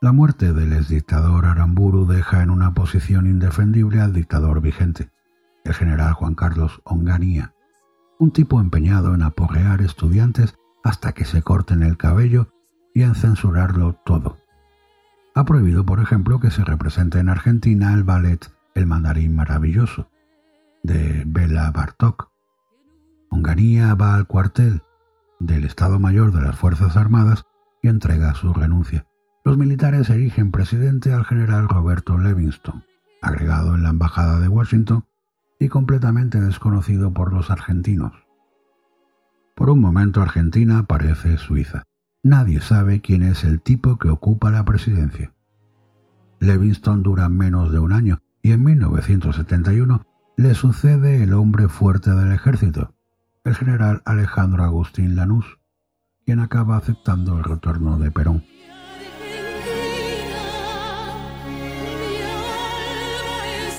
La muerte del exdictador Aramburu deja en una posición indefendible al dictador vigente el general Juan Carlos Onganía, un tipo empeñado en aporrear estudiantes hasta que se corten el cabello y en censurarlo todo. Ha prohibido, por ejemplo, que se represente en Argentina el ballet El mandarín maravilloso, de Bela Bartok. Onganía va al cuartel del Estado Mayor de las Fuerzas Armadas y entrega su renuncia. Los militares erigen presidente al general Roberto Livingston, agregado en la Embajada de Washington y completamente desconocido por los argentinos. Por un momento Argentina parece Suiza. Nadie sabe quién es el tipo que ocupa la presidencia. Levingston dura menos de un año y en 1971 le sucede el hombre fuerte del ejército, el general Alejandro Agustín Lanús, quien acaba aceptando el retorno de Perón.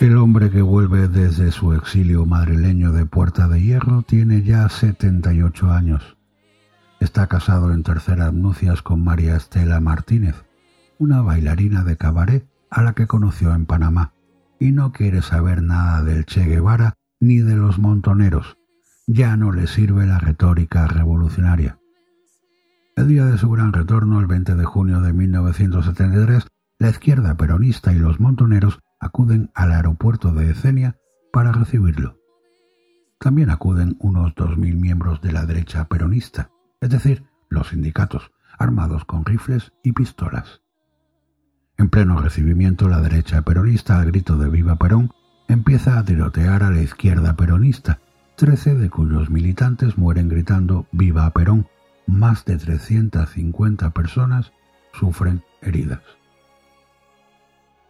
El hombre que vuelve desde su exilio madrileño de Puerta de Hierro tiene ya 78 años. Está casado en terceras nupcias con María Estela Martínez, una bailarina de cabaret a la que conoció en Panamá, y no quiere saber nada del Che Guevara ni de los montoneros. Ya no le sirve la retórica revolucionaria. El día de su gran retorno, el 20 de junio de 1973, la izquierda peronista y los montoneros acuden al aeropuerto de Esenia para recibirlo. También acuden unos 2.000 miembros de la derecha peronista, es decir, los sindicatos, armados con rifles y pistolas. En pleno recibimiento, la derecha peronista, al grito de Viva Perón, empieza a tirotear a la izquierda peronista, trece de cuyos militantes mueren gritando Viva Perón. Más de 350 personas sufren heridas.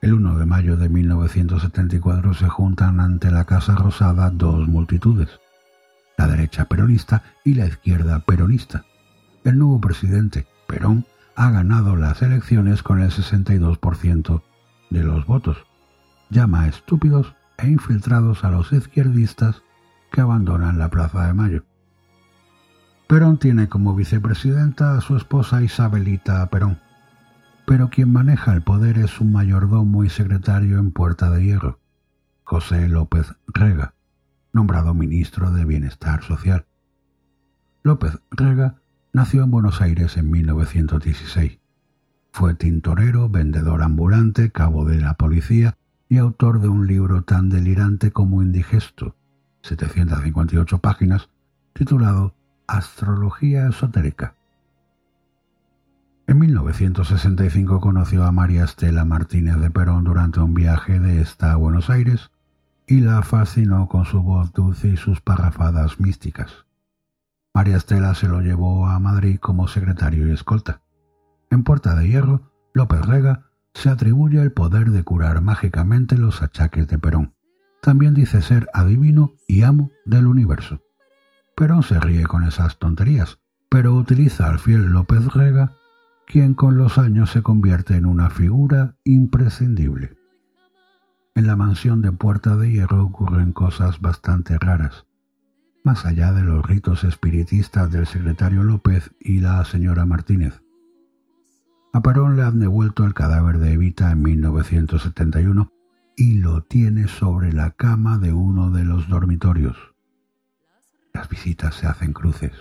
El 1 de mayo de 1974 se juntan ante la Casa Rosada dos multitudes, la derecha peronista y la izquierda peronista. El nuevo presidente, Perón, ha ganado las elecciones con el 62% de los votos. Llama a estúpidos e infiltrados a los izquierdistas que abandonan la Plaza de Mayo. Perón tiene como vicepresidenta a su esposa Isabelita Perón pero quien maneja el poder es un mayordomo y secretario en Puerta de Hierro, José López Rega, nombrado ministro de Bienestar Social. López Rega nació en Buenos Aires en 1916. Fue tintorero, vendedor ambulante, cabo de la policía y autor de un libro tan delirante como indigesto, 758 páginas, titulado Astrología Esotérica. En 1965 conoció a María Estela Martínez de Perón durante un viaje de esta a Buenos Aires y la fascinó con su voz dulce y sus parrafadas místicas. María Estela se lo llevó a Madrid como secretario y escolta. En Puerta de Hierro, López Rega se atribuye el poder de curar mágicamente los achaques de Perón. También dice ser adivino y amo del universo. Perón se ríe con esas tonterías, pero utiliza al fiel López Rega quien con los años se convierte en una figura imprescindible. En la mansión de Puerta de Hierro ocurren cosas bastante raras, más allá de los ritos espiritistas del secretario López y la señora Martínez. A Parón le han devuelto el cadáver de Evita en 1971 y lo tiene sobre la cama de uno de los dormitorios. Las visitas se hacen cruces.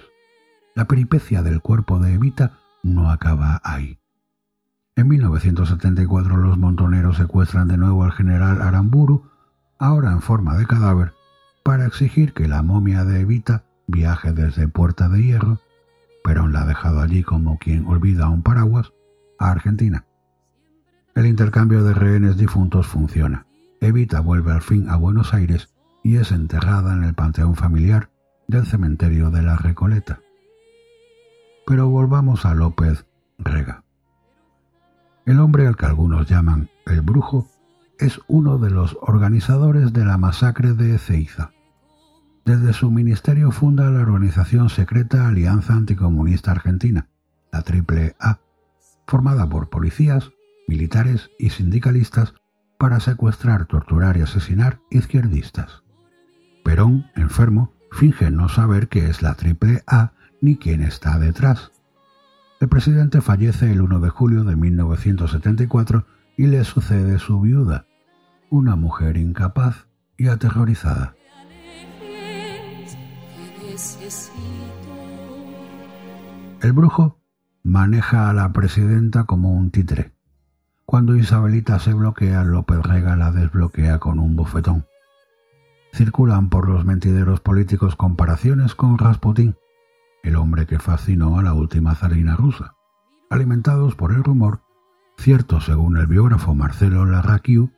La peripecia del cuerpo de Evita no acaba ahí. En 1974 los montoneros secuestran de nuevo al general Aramburu, ahora en forma de cadáver, para exigir que la momia de Evita viaje desde Puerta de Hierro, Perón la ha dejado allí como quien olvida un paraguas, a Argentina. El intercambio de rehenes difuntos funciona. Evita vuelve al fin a Buenos Aires y es enterrada en el panteón familiar del cementerio de la Recoleta. Pero volvamos a López Rega. El hombre al que algunos llaman el brujo es uno de los organizadores de la masacre de Ezeiza. Desde su ministerio funda la organización secreta Alianza Anticomunista Argentina, la AAA, formada por policías, militares y sindicalistas para secuestrar, torturar y asesinar izquierdistas. Perón, enfermo, finge no saber qué es la AAA ni quién está detrás. El presidente fallece el 1 de julio de 1974 y le sucede su viuda, una mujer incapaz y aterrorizada. El brujo maneja a la presidenta como un títere. Cuando Isabelita se bloquea, López Rega la desbloquea con un bofetón. Circulan por los mentideros políticos comparaciones con Rasputín, el hombre que fascinó a la última zarina rusa, alimentados por el rumor, cierto según el biógrafo Marcelo Larraquiu,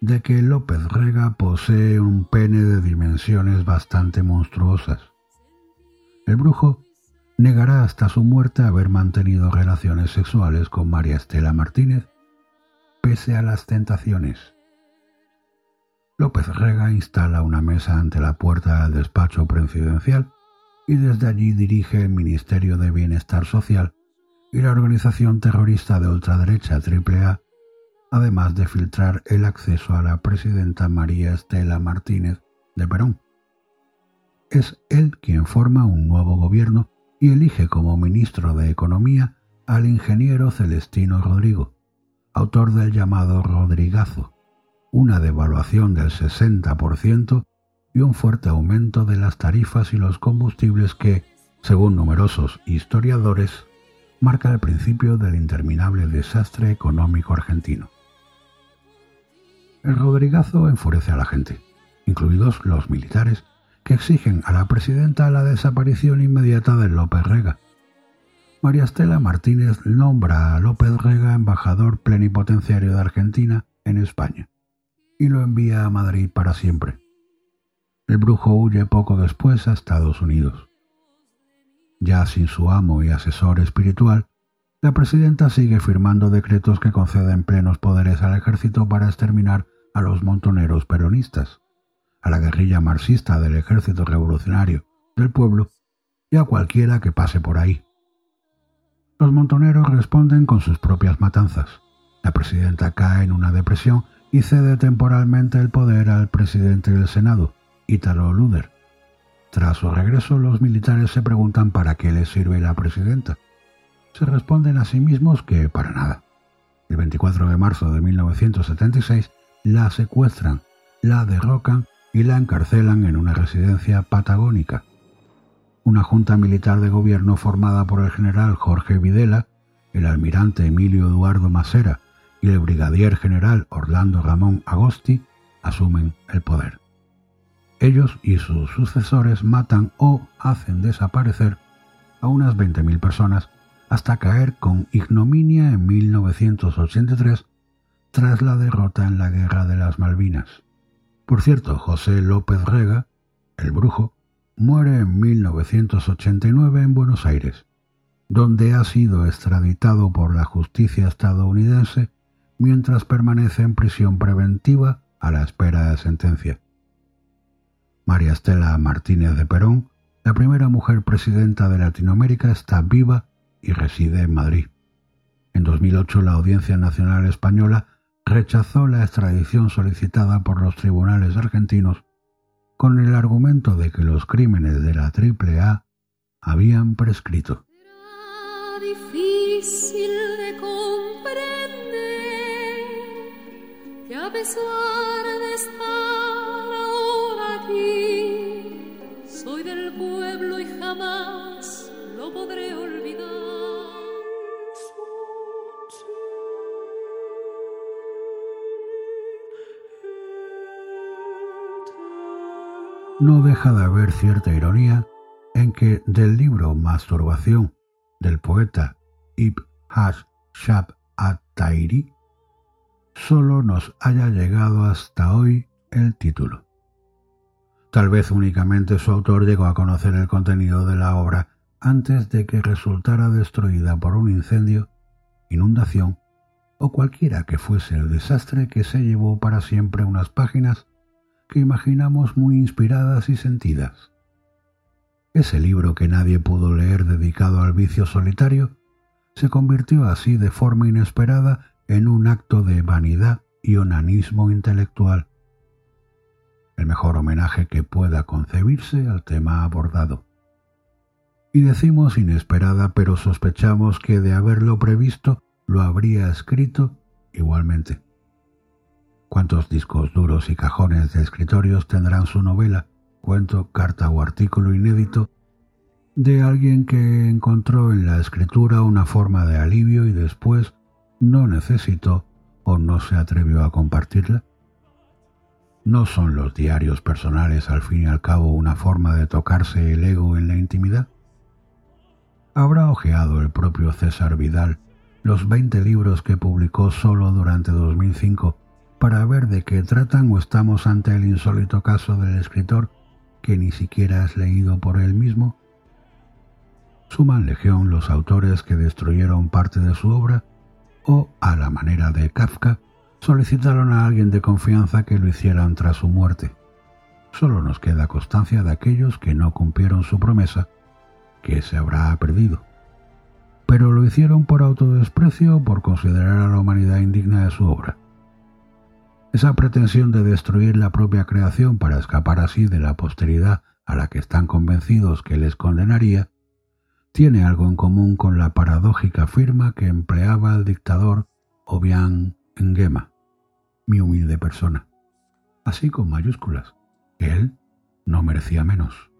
de que López Rega posee un pene de dimensiones bastante monstruosas. El brujo negará hasta su muerte haber mantenido relaciones sexuales con María Estela Martínez, pese a las tentaciones. López Rega instala una mesa ante la puerta del despacho presidencial y desde allí dirige el Ministerio de Bienestar Social y la organización terrorista de ultraderecha AAA, además de filtrar el acceso a la presidenta María Estela Martínez de Perón. Es él quien forma un nuevo gobierno y elige como ministro de Economía al ingeniero Celestino Rodrigo, autor del llamado Rodrigazo, una devaluación del 60% y un fuerte aumento de las tarifas y los combustibles que, según numerosos historiadores, marca el principio del interminable desastre económico argentino. El Rodrigazo enfurece a la gente, incluidos los militares, que exigen a la presidenta la desaparición inmediata de López Rega. María Estela Martínez nombra a López Rega embajador plenipotenciario de Argentina en España y lo envía a Madrid para siempre. El brujo huye poco después a Estados Unidos. Ya sin su amo y asesor espiritual, la presidenta sigue firmando decretos que conceden plenos poderes al ejército para exterminar a los montoneros peronistas, a la guerrilla marxista del ejército revolucionario del pueblo y a cualquiera que pase por ahí. Los montoneros responden con sus propias matanzas. La presidenta cae en una depresión y cede temporalmente el poder al presidente del Senado, Ítalo Luder. Tras su regreso, los militares se preguntan para qué les sirve la presidenta. Se responden a sí mismos que para nada. El 24 de marzo de 1976 la secuestran, la derrocan y la encarcelan en una residencia patagónica. Una junta militar de gobierno formada por el general Jorge Videla, el almirante Emilio Eduardo Masera y el brigadier general Orlando Ramón Agosti asumen el poder. Ellos y sus sucesores matan o hacen desaparecer a unas 20.000 personas hasta caer con ignominia en 1983 tras la derrota en la Guerra de las Malvinas. Por cierto, José López Rega, el brujo, muere en 1989 en Buenos Aires, donde ha sido extraditado por la justicia estadounidense mientras permanece en prisión preventiva a la espera de sentencia. María Estela Martínez de Perón, la primera mujer presidenta de Latinoamérica, está viva y reside en Madrid. En 2008 la Audiencia Nacional Española rechazó la extradición solicitada por los tribunales argentinos con el argumento de que los crímenes de la AAA habían prescrito. difícil de comprender que a pesar de estar soy del pueblo y jamás lo podré olvidar. no deja de haber cierta ironía en que del libro Masturbación del poeta Ibn Hash Shab at-Tairi solo nos haya llegado hasta hoy el título. Tal vez únicamente su autor llegó a conocer el contenido de la obra antes de que resultara destruida por un incendio, inundación o cualquiera que fuese el desastre que se llevó para siempre unas páginas que imaginamos muy inspiradas y sentidas. Ese libro que nadie pudo leer dedicado al vicio solitario se convirtió así de forma inesperada en un acto de vanidad y onanismo intelectual, el mejor homenaje que pueda concebirse al tema abordado. Y decimos inesperada, pero sospechamos que de haberlo previsto lo habría escrito igualmente. ¿Cuántos discos duros y cajones de escritorios tendrán su novela, cuento, carta o artículo inédito de alguien que encontró en la escritura una forma de alivio y después no necesitó o no se atrevió a compartirla? ¿No son los diarios personales al fin y al cabo una forma de tocarse el ego en la intimidad? ¿Habrá ojeado el propio César Vidal los 20 libros que publicó solo durante 2005 para ver de qué tratan o estamos ante el insólito caso del escritor que ni siquiera has leído por él mismo? Suman legión los autores que destruyeron parte de su obra o, a la manera de Kafka, solicitaron a alguien de confianza que lo hicieran tras su muerte. Solo nos queda constancia de aquellos que no cumplieron su promesa, que se habrá perdido. Pero lo hicieron por autodesprecio o por considerar a la humanidad indigna de su obra. Esa pretensión de destruir la propia creación para escapar así de la posteridad a la que están convencidos que les condenaría, tiene algo en común con la paradójica firma que empleaba el dictador Obiang Nguema, mi humilde persona, así con mayúsculas, que él no merecía menos.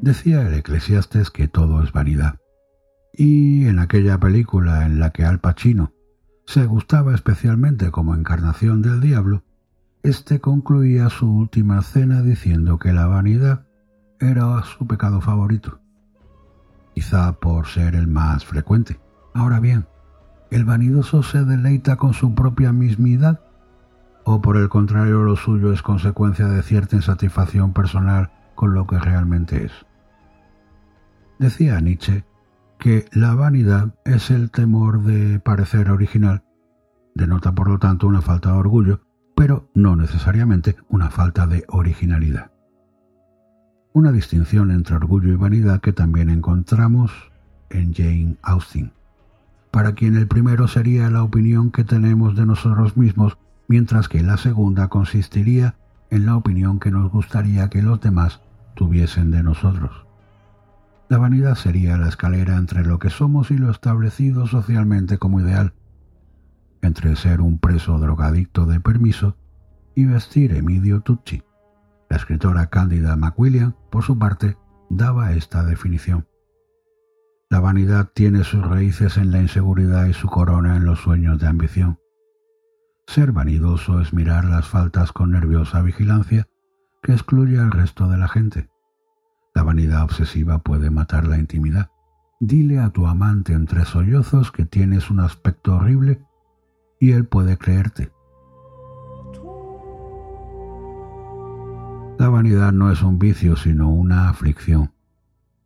Decía el eclesiastes que todo es vanidad, y en aquella película en la que Al Pacino se gustaba especialmente como encarnación del diablo, éste concluía su última cena diciendo que la vanidad era su pecado favorito, quizá por ser el más frecuente. Ahora bien, ¿el vanidoso se deleita con su propia mismidad? ¿O por el contrario lo suyo es consecuencia de cierta insatisfacción personal con lo que realmente es? Decía Nietzsche que la vanidad es el temor de parecer original, denota por lo tanto una falta de orgullo, pero no necesariamente una falta de originalidad. Una distinción entre orgullo y vanidad que también encontramos en Jane Austen, para quien el primero sería la opinión que tenemos de nosotros mismos, mientras que la segunda consistiría en la opinión que nos gustaría que los demás tuviesen de nosotros. La vanidad sería la escalera entre lo que somos y lo establecido socialmente como ideal, entre ser un preso drogadicto de permiso y vestir Emilio Tucci. La escritora Cándida McWilliam, por su parte, daba esta definición. La vanidad tiene sus raíces en la inseguridad y su corona en los sueños de ambición. Ser vanidoso es mirar las faltas con nerviosa vigilancia que excluye al resto de la gente. La vanidad obsesiva puede matar la intimidad. Dile a tu amante entre sollozos que tienes un aspecto horrible y él puede creerte. La vanidad no es un vicio, sino una aflicción.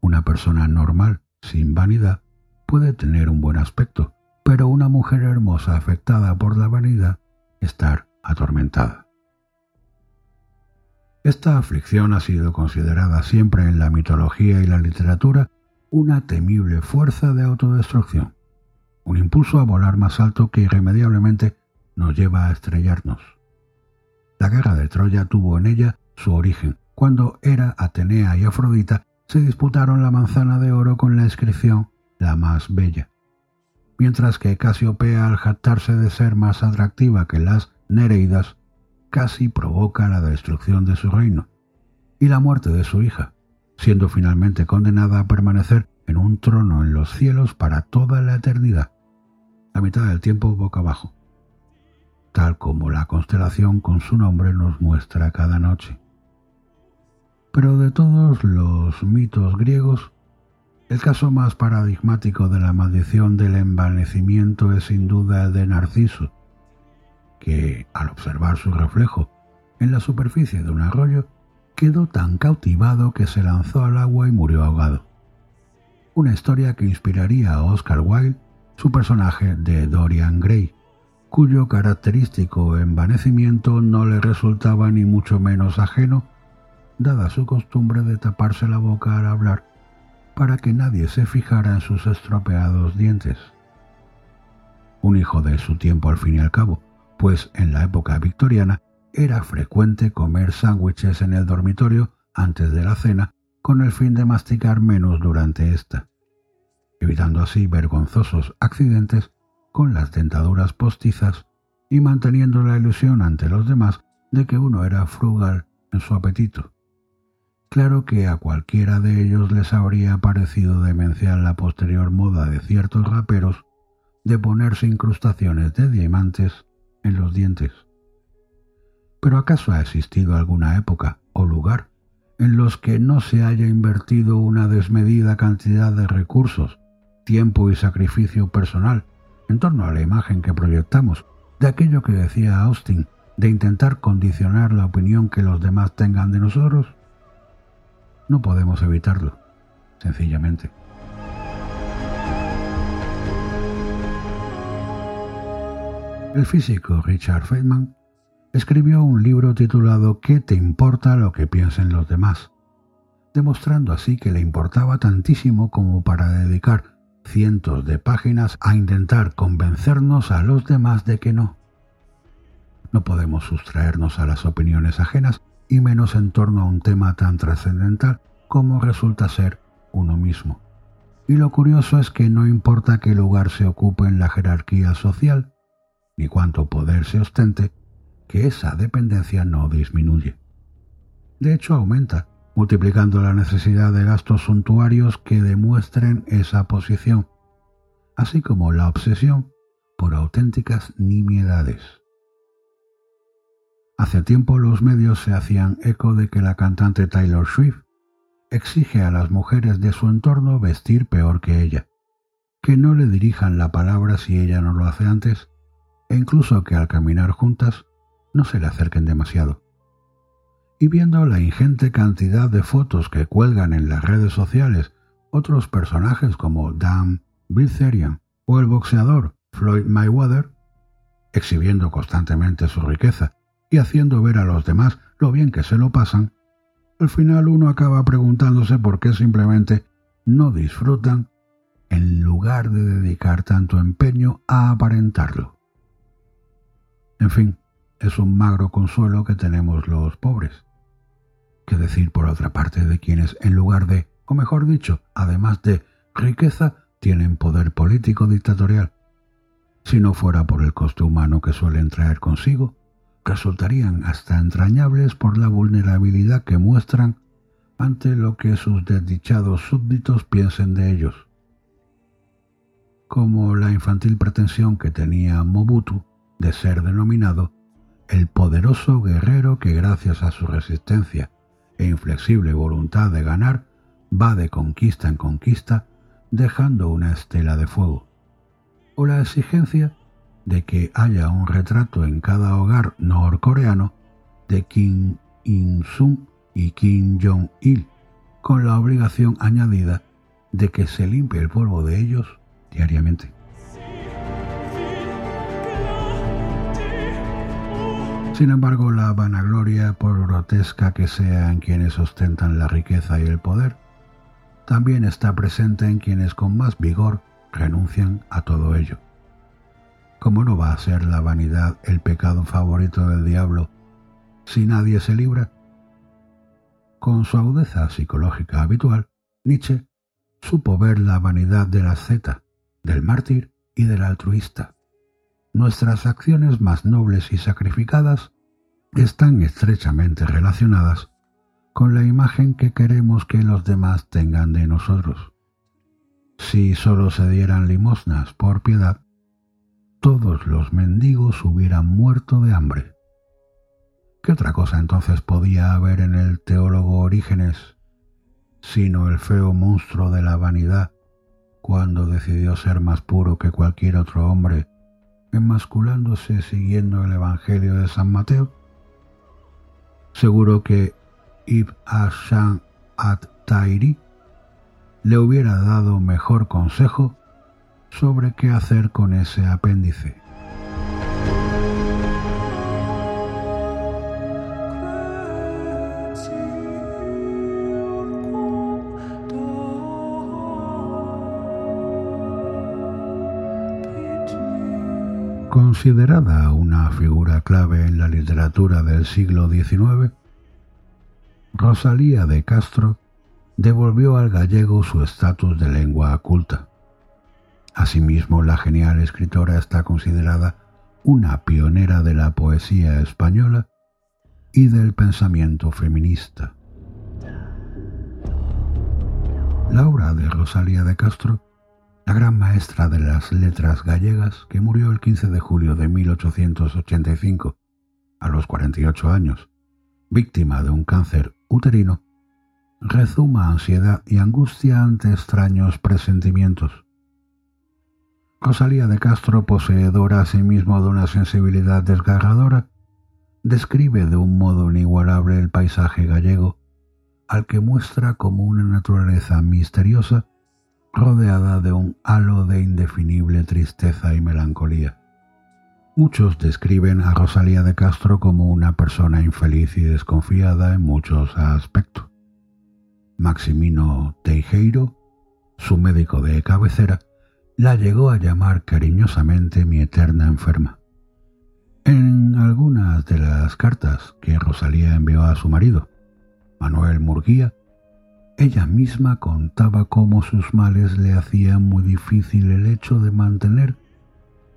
Una persona normal, sin vanidad, puede tener un buen aspecto, pero una mujer hermosa afectada por la vanidad, estar atormentada. Esta aflicción ha sido considerada siempre en la mitología y la literatura una temible fuerza de autodestrucción, un impulso a volar más alto que irremediablemente nos lleva a estrellarnos. La guerra de Troya tuvo en ella su origen, cuando Hera, Atenea y Afrodita se disputaron la manzana de oro con la inscripción la más bella. Mientras que Casiopea, al jactarse de ser más atractiva que las Nereidas, casi provoca la destrucción de su reino y la muerte de su hija, siendo finalmente condenada a permanecer en un trono en los cielos para toda la eternidad, la mitad del tiempo boca abajo, tal como la constelación con su nombre nos muestra cada noche. Pero de todos los mitos griegos, el caso más paradigmático de la maldición del envanecimiento es sin duda el de Narciso, que, al observar su reflejo en la superficie de un arroyo, quedó tan cautivado que se lanzó al agua y murió ahogado. Una historia que inspiraría a Oscar Wilde su personaje de Dorian Gray, cuyo característico envanecimiento no le resultaba ni mucho menos ajeno dada su costumbre de taparse la boca al hablar para que nadie se fijara en sus estropeados dientes. Un hijo de su tiempo al fin y al cabo, pues en la época victoriana era frecuente comer sándwiches en el dormitorio antes de la cena con el fin de masticar menos durante esta, evitando así vergonzosos accidentes con las dentaduras postizas y manteniendo la ilusión ante los demás de que uno era frugal en su apetito. Claro que a cualquiera de ellos les habría parecido demencial la posterior moda de ciertos raperos de ponerse incrustaciones de diamantes en los dientes. Pero ¿acaso ha existido alguna época o lugar en los que no se haya invertido una desmedida cantidad de recursos, tiempo y sacrificio personal en torno a la imagen que proyectamos de aquello que decía Austin, de intentar condicionar la opinión que los demás tengan de nosotros? No podemos evitarlo, sencillamente. El físico Richard Feynman escribió un libro titulado ¿Qué te importa lo que piensen los demás? demostrando así que le importaba tantísimo como para dedicar cientos de páginas a intentar convencernos a los demás de que no. No podemos sustraernos a las opiniones ajenas y menos en torno a un tema tan trascendental como resulta ser uno mismo. Y lo curioso es que no importa qué lugar se ocupe en la jerarquía social, ni cuánto poder se ostente, que esa dependencia no disminuye. De hecho, aumenta, multiplicando la necesidad de gastos suntuarios que demuestren esa posición, así como la obsesión por auténticas nimiedades. Hace tiempo los medios se hacían eco de que la cantante Taylor Swift exige a las mujeres de su entorno vestir peor que ella, que no le dirijan la palabra si ella no lo hace antes, e incluso que al caminar juntas no se le acerquen demasiado. Y viendo la ingente cantidad de fotos que cuelgan en las redes sociales otros personajes como Dan Bilzerian o el boxeador Floyd Mayweather, exhibiendo constantemente su riqueza y haciendo ver a los demás lo bien que se lo pasan, al final uno acaba preguntándose por qué simplemente no disfrutan en lugar de dedicar tanto empeño a aparentarlo. En fin, es un magro consuelo que tenemos los pobres. ¿Qué decir por otra parte de quienes, en lugar de O mejor dicho, además de riqueza, tienen poder político dictatorial. Si no fuera por el coste humano que suelen traer consigo, resultarían hasta entrañables por la vulnerabilidad que muestran ante lo que sus desdichados súbditos piensen de ellos. Como la infantil pretensión que tenía Mobutu de ser denominado el poderoso guerrero que gracias a su resistencia e inflexible voluntad de ganar va de conquista en conquista dejando una estela de fuego, o la exigencia de que haya un retrato en cada hogar norcoreano de Kim Il-sung y Kim Jong-il, con la obligación añadida de que se limpie el polvo de ellos diariamente. Sin embargo, la vanagloria, por grotesca que sea en quienes ostentan la riqueza y el poder, también está presente en quienes con más vigor renuncian a todo ello. ¿Cómo no va a ser la vanidad el pecado favorito del diablo si nadie se libra? Con su agudeza psicológica habitual, Nietzsche supo ver la vanidad de la asceta, del mártir y del altruista. Nuestras acciones más nobles y sacrificadas están estrechamente relacionadas con la imagen que queremos que los demás tengan de nosotros. Si solo se dieran limosnas por piedad, todos los mendigos hubieran muerto de hambre. ¿Qué otra cosa entonces podía haber en el teólogo Orígenes sino el feo monstruo de la vanidad cuando decidió ser más puro que cualquier otro hombre, enmasculándose siguiendo el Evangelio de San Mateo? Seguro que Ibn Hassan at-Tairi le hubiera dado mejor consejo sobre qué hacer con ese apéndice. Considerada una figura clave en la literatura del siglo XIX, Rosalía de Castro devolvió al gallego su estatus de lengua culta. Asimismo, la genial escritora está considerada una pionera de la poesía española y del pensamiento feminista. La obra de Rosalía de Castro, la gran maestra de las letras gallegas, que murió el 15 de julio de 1885, a los 48 años, víctima de un cáncer uterino, rezuma ansiedad y angustia ante extraños presentimientos. Rosalía de Castro, poseedora asimismo de una sensibilidad desgarradora, describe de un modo inigualable el paisaje gallego, al que muestra como una naturaleza misteriosa rodeada de un halo de indefinible tristeza y melancolía. Muchos describen a Rosalía de Castro como una persona infeliz y desconfiada en muchos aspectos. Maximino Teijeiro, su médico de cabecera, la llegó a llamar cariñosamente mi eterna enferma. En algunas de las cartas que Rosalía envió a su marido, Manuel Murguía, ella misma contaba cómo sus males le hacían muy difícil el hecho de mantener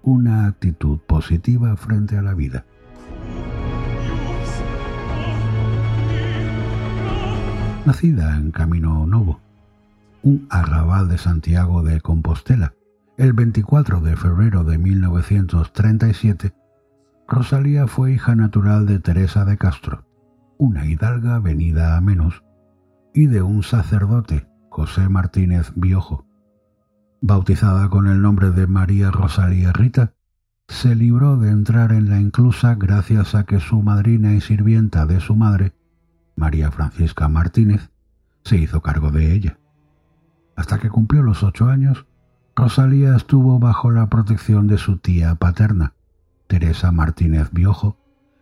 una actitud positiva frente a la vida. Nacida en Camino Novo, un arrabal de Santiago de Compostela, el 24 de febrero de 1937, Rosalía fue hija natural de Teresa de Castro, una hidalga venida a menos, y de un sacerdote, José Martínez Biojo bautizada con el nombre de María Rosalía Rita, se libró de entrar en la inclusa gracias a que su madrina y sirvienta de su madre, María Francisca Martínez, se hizo cargo de ella. Hasta que cumplió los ocho años, Rosalía estuvo bajo la protección de su tía paterna, Teresa Martínez Biojo,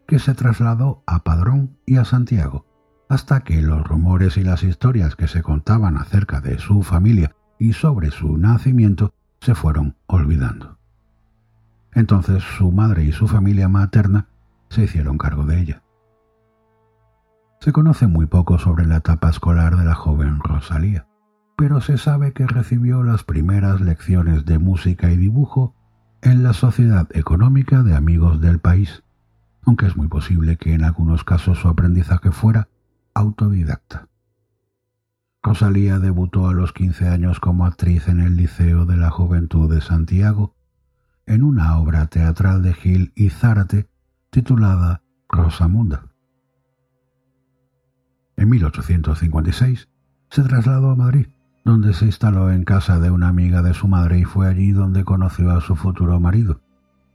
que se trasladó a Padrón y a Santiago, hasta que los rumores y las historias que se contaban acerca de su familia y sobre su nacimiento se fueron olvidando. Entonces su madre y su familia materna se hicieron cargo de ella. Se conoce muy poco sobre la etapa escolar de la joven Rosalía. Pero se sabe que recibió las primeras lecciones de música y dibujo en la Sociedad Económica de Amigos del País, aunque es muy posible que en algunos casos su aprendizaje fuera autodidacta. Rosalía debutó a los 15 años como actriz en el Liceo de la Juventud de Santiago, en una obra teatral de Gil y Zárate titulada Rosamunda. En 1856 se trasladó a Madrid, donde se instaló en casa de una amiga de su madre y fue allí donde conoció a su futuro marido,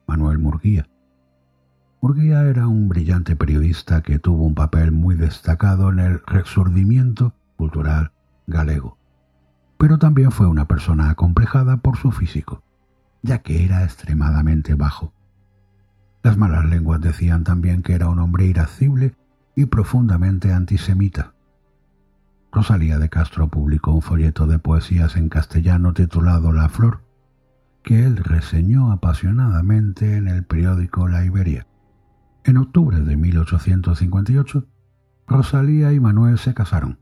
Manuel Murguía. Murguía era un brillante periodista que tuvo un papel muy destacado en el resurgimiento cultural galego, pero también fue una persona acomplejada por su físico, ya que era extremadamente bajo. Las malas lenguas decían también que era un hombre irascible y profundamente antisemita. Rosalía de Castro publicó un folleto de poesías en castellano titulado La Flor, que él reseñó apasionadamente en el periódico La Iberia. En octubre de 1858, Rosalía y Manuel se casaron,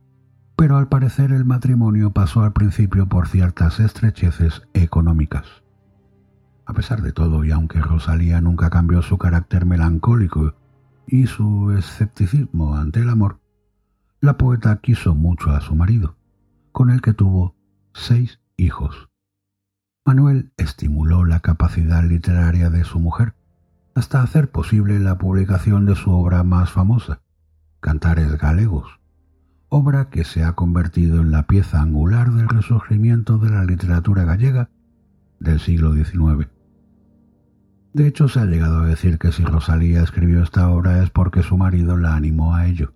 pero al parecer el matrimonio pasó al principio por ciertas estrecheces económicas. A pesar de todo, y aunque Rosalía nunca cambió su carácter melancólico y su escepticismo ante el amor, la poeta quiso mucho a su marido, con el que tuvo seis hijos. Manuel estimuló la capacidad literaria de su mujer hasta hacer posible la publicación de su obra más famosa, Cantares Galegos, obra que se ha convertido en la pieza angular del resurgimiento de la literatura gallega del siglo XIX. De hecho, se ha llegado a decir que si Rosalía escribió esta obra es porque su marido la animó a ello.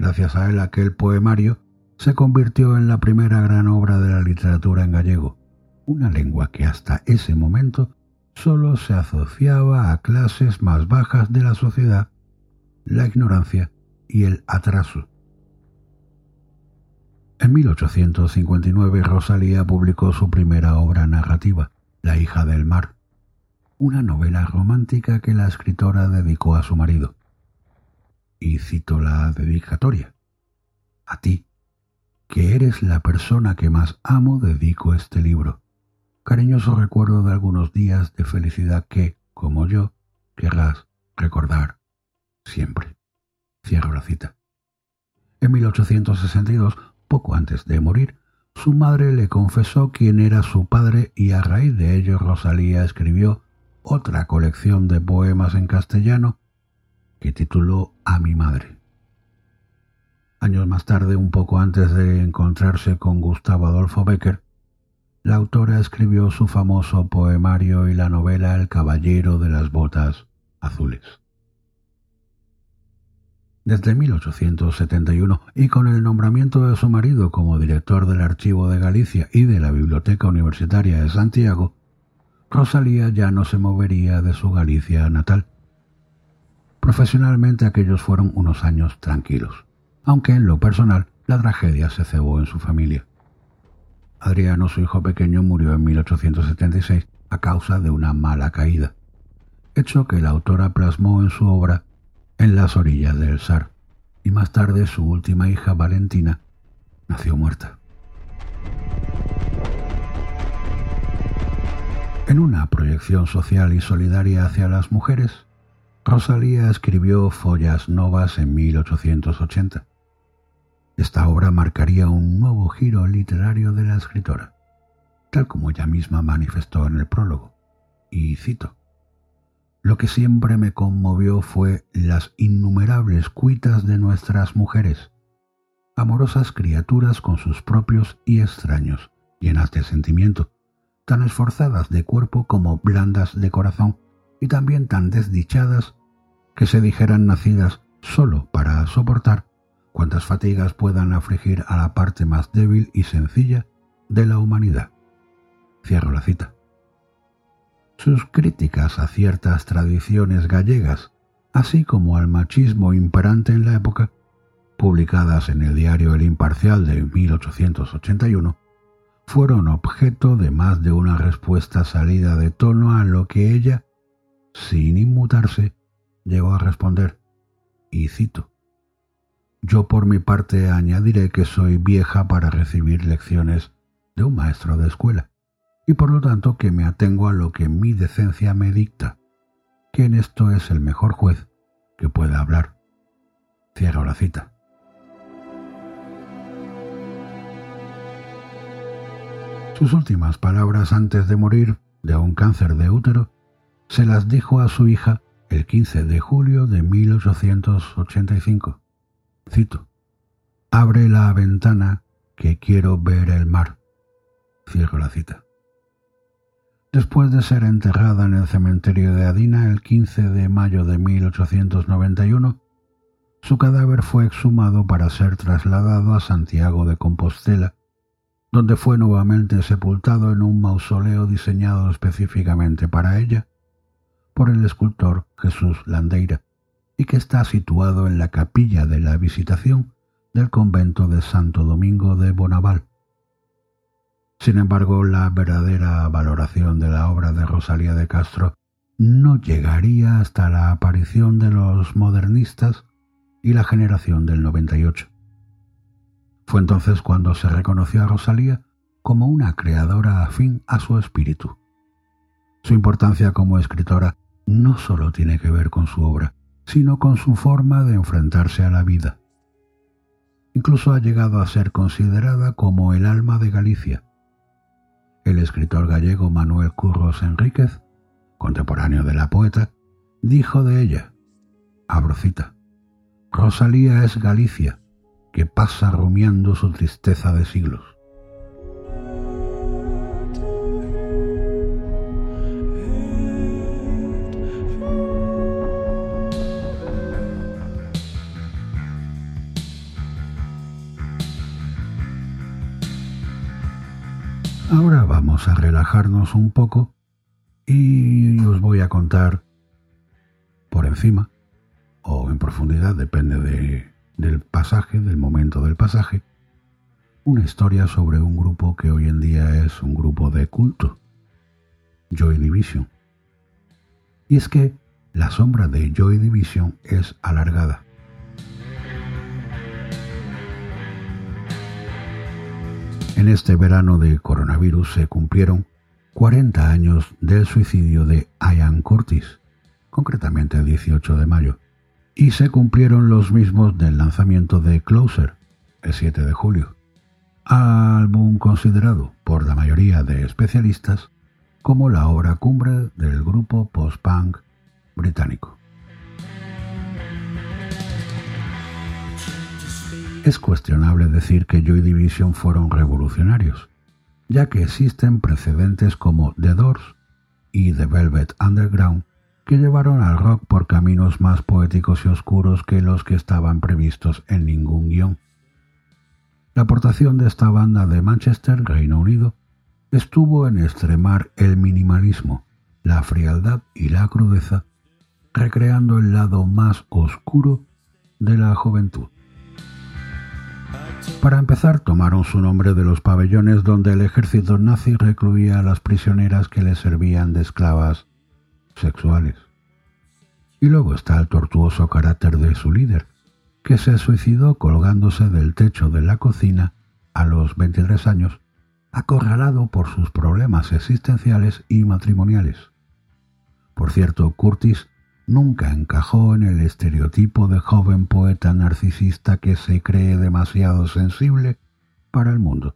Gracias a él aquel poemario se convirtió en la primera gran obra de la literatura en gallego, una lengua que hasta ese momento solo se asociaba a clases más bajas de la sociedad, la ignorancia y el atraso. En 1859 Rosalía publicó su primera obra narrativa, La hija del mar, una novela romántica que la escritora dedicó a su marido y cito la dedicatoria. A ti, que eres la persona que más amo, dedico este libro. Cariñoso recuerdo de algunos días de felicidad que, como yo, querrás recordar siempre. Cierro la cita. En 1862, poco antes de morir, su madre le confesó quién era su padre y a raíz de ello Rosalía escribió otra colección de poemas en castellano que tituló A mi madre. Años más tarde, un poco antes de encontrarse con Gustavo Adolfo Becker, la autora escribió su famoso poemario y la novela El caballero de las botas azules. Desde 1871 y con el nombramiento de su marido como director del Archivo de Galicia y de la Biblioteca Universitaria de Santiago, Rosalía ya no se movería de su Galicia natal Profesionalmente aquellos fueron unos años tranquilos, aunque en lo personal la tragedia se cebó en su familia. Adriano, su hijo pequeño, murió en 1876 a causa de una mala caída, hecho que la autora plasmó en su obra En las orillas del Sar, y más tarde su última hija, Valentina, nació muerta. En una proyección social y solidaria hacia las mujeres, Rosalía escribió Follas Novas en 1880. Esta obra marcaría un nuevo giro literario de la escritora, tal como ella misma manifestó en el prólogo, y cito, Lo que siempre me conmovió fue las innumerables cuitas de nuestras mujeres, amorosas criaturas con sus propios y extraños, llenas de sentimiento, tan esforzadas de cuerpo como blandas de corazón, y también tan desdichadas que se dijeran nacidas solo para soportar cuantas fatigas puedan afligir a la parte más débil y sencilla de la humanidad. Cierro la cita. Sus críticas a ciertas tradiciones gallegas, así como al machismo imperante en la época, publicadas en el diario El Imparcial de 1881, fueron objeto de más de una respuesta salida de tono a lo que ella, sin inmutarse, llegó a responder, y cito, Yo por mi parte añadiré que soy vieja para recibir lecciones de un maestro de escuela, y por lo tanto que me atengo a lo que mi decencia me dicta, que en esto es el mejor juez que pueda hablar. Cierro la cita. Sus últimas palabras antes de morir de un cáncer de útero se las dijo a su hija el 15 de julio de 1885. Cito. Abre la ventana que quiero ver el mar. Cierro la cita. Después de ser enterrada en el cementerio de Adina el 15 de mayo de 1891, su cadáver fue exhumado para ser trasladado a Santiago de Compostela, donde fue nuevamente sepultado en un mausoleo diseñado específicamente para ella por el escultor Jesús Landeira y que está situado en la capilla de la Visitación del convento de Santo Domingo de Bonaval. Sin embargo, la verdadera valoración de la obra de Rosalía de Castro no llegaría hasta la aparición de los modernistas y la generación del 98. Fue entonces cuando se reconoció a Rosalía como una creadora afín a su espíritu. Su importancia como escritora no solo tiene que ver con su obra, sino con su forma de enfrentarse a la vida. Incluso ha llegado a ser considerada como el alma de Galicia. El escritor gallego Manuel Curros Enríquez, contemporáneo de la poeta, dijo de ella, abrocita, Rosalía es Galicia, que pasa rumiando su tristeza de siglos. Ahora vamos a relajarnos un poco y os voy a contar por encima o en profundidad, depende del pasaje, del momento del pasaje, una historia sobre un grupo que hoy en día es un grupo de culto, Joy Division. Y es que la sombra de Joy Division es alargada. En este verano de coronavirus se cumplieron 40 años del suicidio de Ian Curtis, concretamente el 18 de mayo, y se cumplieron los mismos del lanzamiento de Closer, el 7 de julio, álbum considerado por la mayoría de especialistas como la obra cumbre del grupo post-punk británico. Es cuestionable decir que Joy Division fueron revolucionarios, ya que existen precedentes como The Doors y The Velvet Underground que llevaron al rock por caminos más poéticos y oscuros que los que estaban previstos en ningún guion. La aportación de esta banda de Manchester, Reino Unido, estuvo en extremar el minimalismo, la frialdad y la crudeza, recreando el lado más oscuro de la juventud. Para empezar, tomaron su nombre de los pabellones donde el ejército nazi recluía a las prisioneras que les servían de esclavas sexuales. Y luego está el tortuoso carácter de su líder, que se suicidó colgándose del techo de la cocina a los 23 años, acorralado por sus problemas existenciales y matrimoniales. Por cierto, Curtis nunca encajó en el estereotipo de joven poeta narcisista que se cree demasiado sensible para el mundo.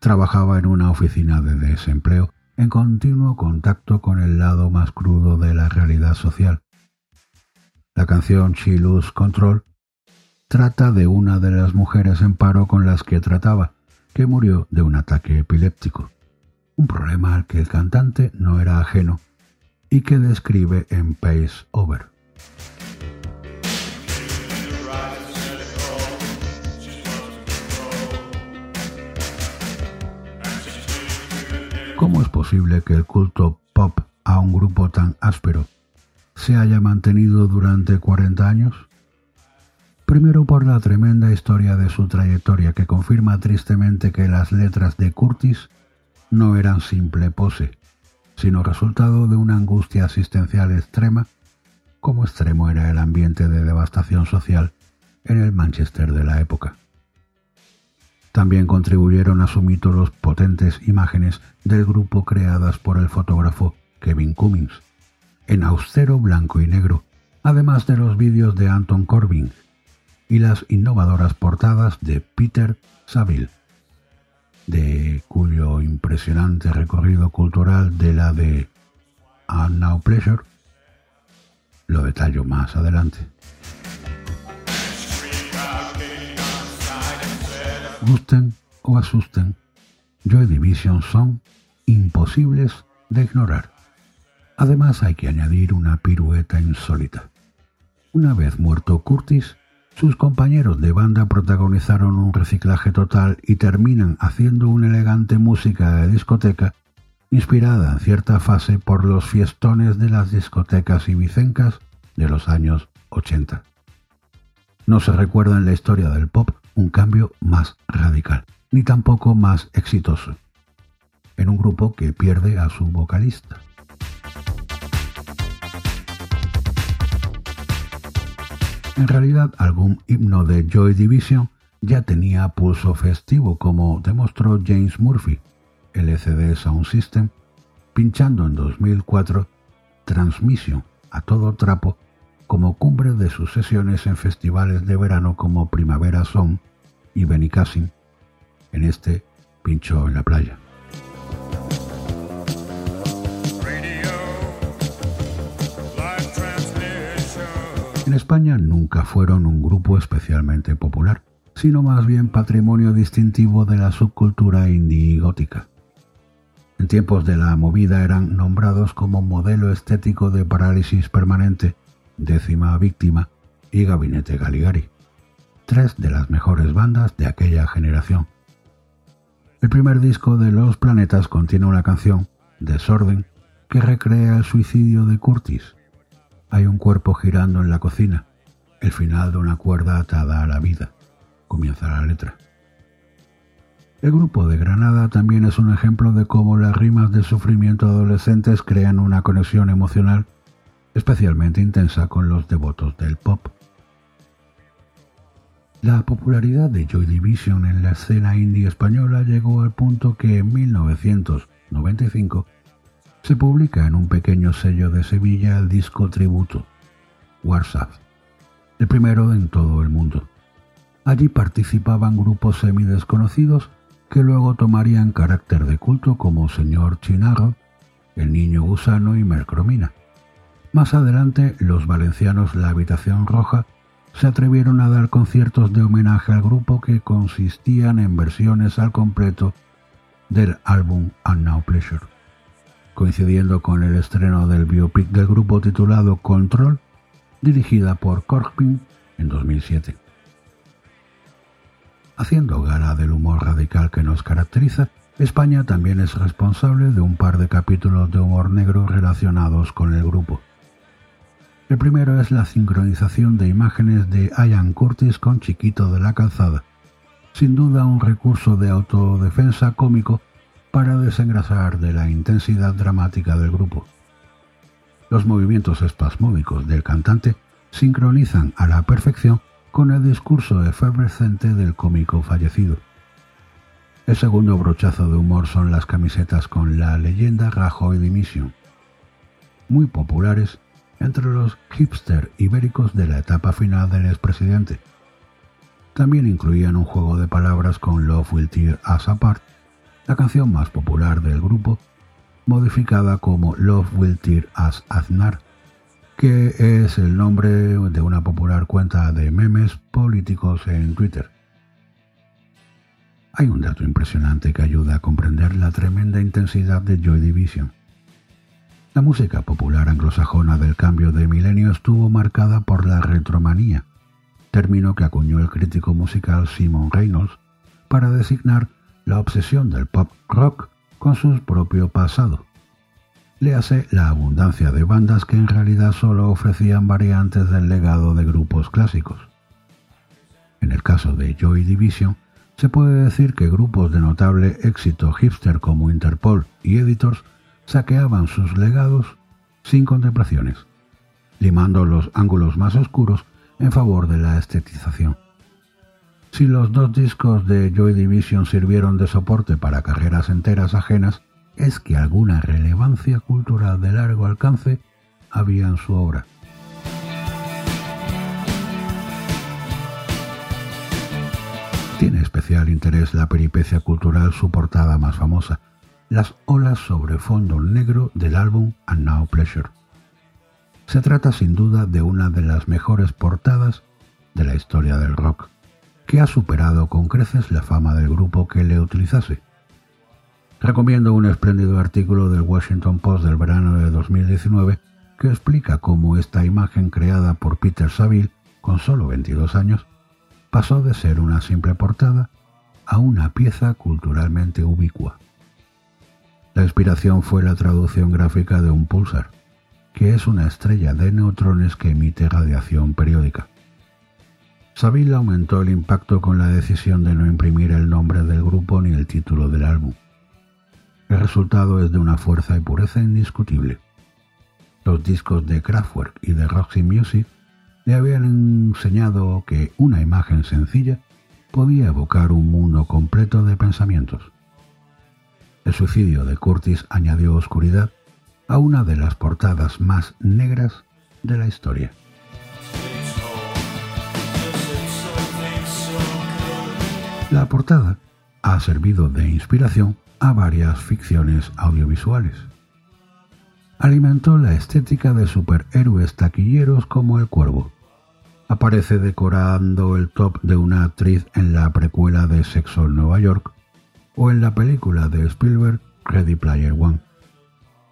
Trabajaba en una oficina de desempleo en continuo contacto con el lado más crudo de la realidad social. La canción She Lose Control trata de una de las mujeres en paro con las que trataba, que murió de un ataque epiléptico, un problema al que el cantante no era ajeno y que describe en Pace Over. ¿Cómo es posible que el culto pop a un grupo tan áspero se haya mantenido durante 40 años? Primero por la tremenda historia de su trayectoria que confirma tristemente que las letras de Curtis no eran simple pose, sino resultado de una angustia asistencial extrema, como extremo era el ambiente de devastación social en el Manchester de la época. También contribuyeron a su mito los potentes imágenes del grupo creadas por el fotógrafo Kevin Cummings, en austero blanco y negro, además de los vídeos de Anton Corbin y las innovadoras portadas de Peter Saville, de cuyo impresionante recorrido cultural de la de And Now Pleasure lo detallo más adelante. Gusten o asusten, Joy Division son imposibles de ignorar. Además hay que añadir una pirueta insólita. Una vez muerto Curtis, sus compañeros de banda protagonizaron un reciclaje total y terminan haciendo una elegante música de discoteca inspirada en cierta fase por los fiestones de las discotecas ibicencas de los años 80. No se recuerda en la historia del pop un cambio más radical, ni tampoco más exitoso, en un grupo que pierde a su vocalista. En realidad, algún himno de Joy Division ya tenía pulso festivo, como demostró James Murphy, LCD Sound System, pinchando en 2004 Transmission a todo trapo como cumbre de sus sesiones en festivales de verano como Primavera Sound y Benicassim. En este pinchó en la playa. En España nunca fueron un grupo especialmente popular, sino más bien patrimonio distintivo de la subcultura indie gótica. En tiempos de la movida eran nombrados como modelo estético de parálisis permanente, décima víctima y gabinete Galigari, tres de las mejores bandas de aquella generación. El primer disco de Los Planetas contiene una canción, Desorden, que recrea el suicidio de Curtis. Hay un cuerpo girando en la cocina, el final de una cuerda atada a la vida. Comienza la letra. El grupo de Granada también es un ejemplo de cómo las rimas de sufrimiento adolescentes crean una conexión emocional especialmente intensa con los devotos del pop. La popularidad de Joy Division en la escena indie española llegó al punto que en 1995 se publica en un pequeño sello de Sevilla el disco tributo, WhatsApp, el primero en todo el mundo. Allí participaban grupos semi-desconocidos que luego tomarían carácter de culto como Señor Chinarro, El Niño Gusano y Mercromina. Más adelante, los valencianos La Habitación Roja se atrevieron a dar conciertos de homenaje al grupo que consistían en versiones al completo del álbum And Now Pleasure, coincidiendo con el estreno del biopic del grupo titulado Control, dirigida por Corbin en 2007. Haciendo gala del humor radical que nos caracteriza, España también es responsable de un par de capítulos de humor negro relacionados con el grupo. El primero es la sincronización de imágenes de Ian Curtis con Chiquito de la Calzada, sin duda un recurso de autodefensa cómico para desengrasar de la intensidad dramática del grupo. Los movimientos espasmódicos del cantante sincronizan a la perfección con el discurso efervescente del cómico fallecido. El segundo brochazo de humor son las camisetas con la leyenda Rajoy Dimission, muy populares entre los hipster ibéricos de la etapa final del expresidente. También incluían un juego de palabras con Love Will Tear Us Apart, la canción más popular del grupo, modificada como Love Will Tear Us Aznar que es el nombre de una popular cuenta de memes políticos en Twitter. Hay un dato impresionante que ayuda a comprender la tremenda intensidad de Joy Division. La música popular anglosajona del cambio de milenio estuvo marcada por la retromanía, término que acuñó el crítico musical Simon Reynolds para designar la obsesión del pop rock con su propio pasado le hace la abundancia de bandas que en realidad solo ofrecían variantes del legado de grupos clásicos. En el caso de Joy Division, se puede decir que grupos de notable éxito hipster como Interpol y Editors saqueaban sus legados sin contemplaciones, limando los ángulos más oscuros en favor de la estetización. Si los dos discos de Joy Division sirvieron de soporte para carreras enteras ajenas, es que alguna relevancia cultural de largo alcance había en su obra. Tiene especial interés la peripecia cultural su portada más famosa, las olas sobre fondo negro del álbum And Now Pleasure. Se trata sin duda de una de las mejores portadas de la historia del rock, que ha superado con creces la fama del grupo que le utilizase. Recomiendo un espléndido artículo del Washington Post del verano de 2019 que explica cómo esta imagen creada por Peter Saville con solo 22 años pasó de ser una simple portada a una pieza culturalmente ubicua. La inspiración fue la traducción gráfica de un pulsar, que es una estrella de neutrones que emite radiación periódica. Saville aumentó el impacto con la decisión de no imprimir el nombre del grupo ni el título del álbum. El resultado es de una fuerza y pureza indiscutible. Los discos de Kraftwerk y de Roxy Music le habían enseñado que una imagen sencilla podía evocar un mundo completo de pensamientos. El suicidio de Curtis añadió oscuridad a una de las portadas más negras de la historia. La portada ha servido de inspiración a varias ficciones audiovisuales alimentó la estética de superhéroes taquilleros como El Cuervo. Aparece decorando el top de una actriz en la precuela de Sexo en Nueva York o en la película de Spielberg Ready Player One,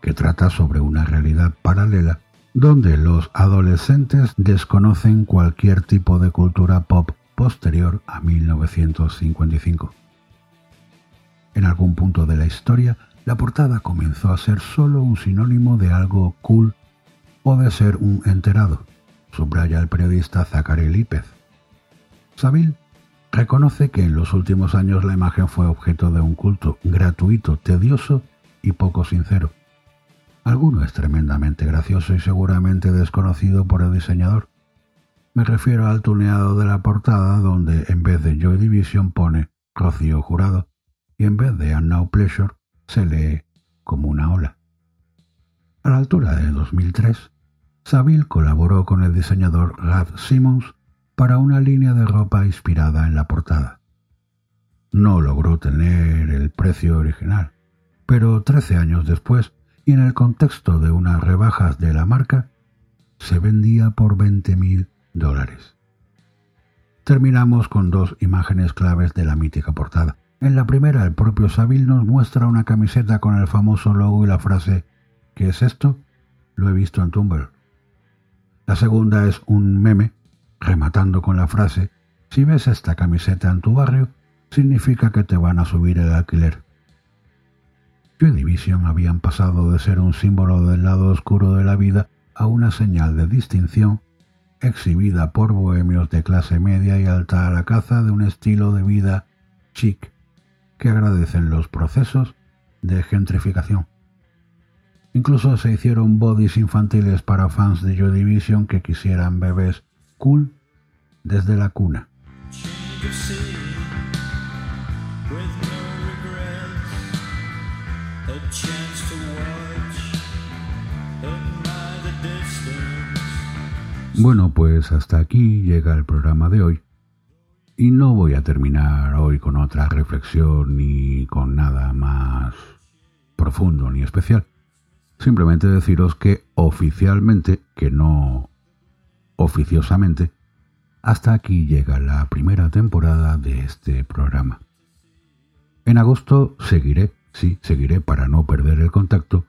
que trata sobre una realidad paralela donde los adolescentes desconocen cualquier tipo de cultura pop posterior a 1955. En algún punto de la historia, la portada comenzó a ser solo un sinónimo de algo cool o de ser un enterado, subraya el periodista Zachary Lípez. Saville reconoce que en los últimos años la imagen fue objeto de un culto gratuito, tedioso y poco sincero. Alguno es tremendamente gracioso y seguramente desconocido por el diseñador. Me refiero al tuneado de la portada donde en vez de Joy Division pone Rocío Jurado y en vez de And Now Pleasure se lee como una ola. A la altura de 2003, Saville colaboró con el diseñador Ralph Simmons para una línea de ropa inspirada en la portada. No logró tener el precio original, pero 13 años después, y en el contexto de unas rebajas de la marca, se vendía por 20 mil dólares. Terminamos con dos imágenes claves de la mítica portada. En la primera, el propio Saville nos muestra una camiseta con el famoso logo y la frase ¿Qué es esto? Lo he visto en Tumblr. La segunda es un meme rematando con la frase Si ves esta camiseta en tu barrio, significa que te van a subir el alquiler. Joy Division habían pasado de ser un símbolo del lado oscuro de la vida a una señal de distinción exhibida por bohemios de clase media y alta a la caza de un estilo de vida chic que agradecen los procesos de gentrificación. Incluso se hicieron bodies infantiles para fans de Joy Division que quisieran bebés cool desde la cuna. Bueno, pues hasta aquí llega el programa de hoy. Y no voy a terminar hoy con otra reflexión ni con nada más profundo ni especial. Simplemente deciros que oficialmente, que no oficiosamente, hasta aquí llega la primera temporada de este programa. En agosto seguiré, sí, seguiré para no perder el contacto,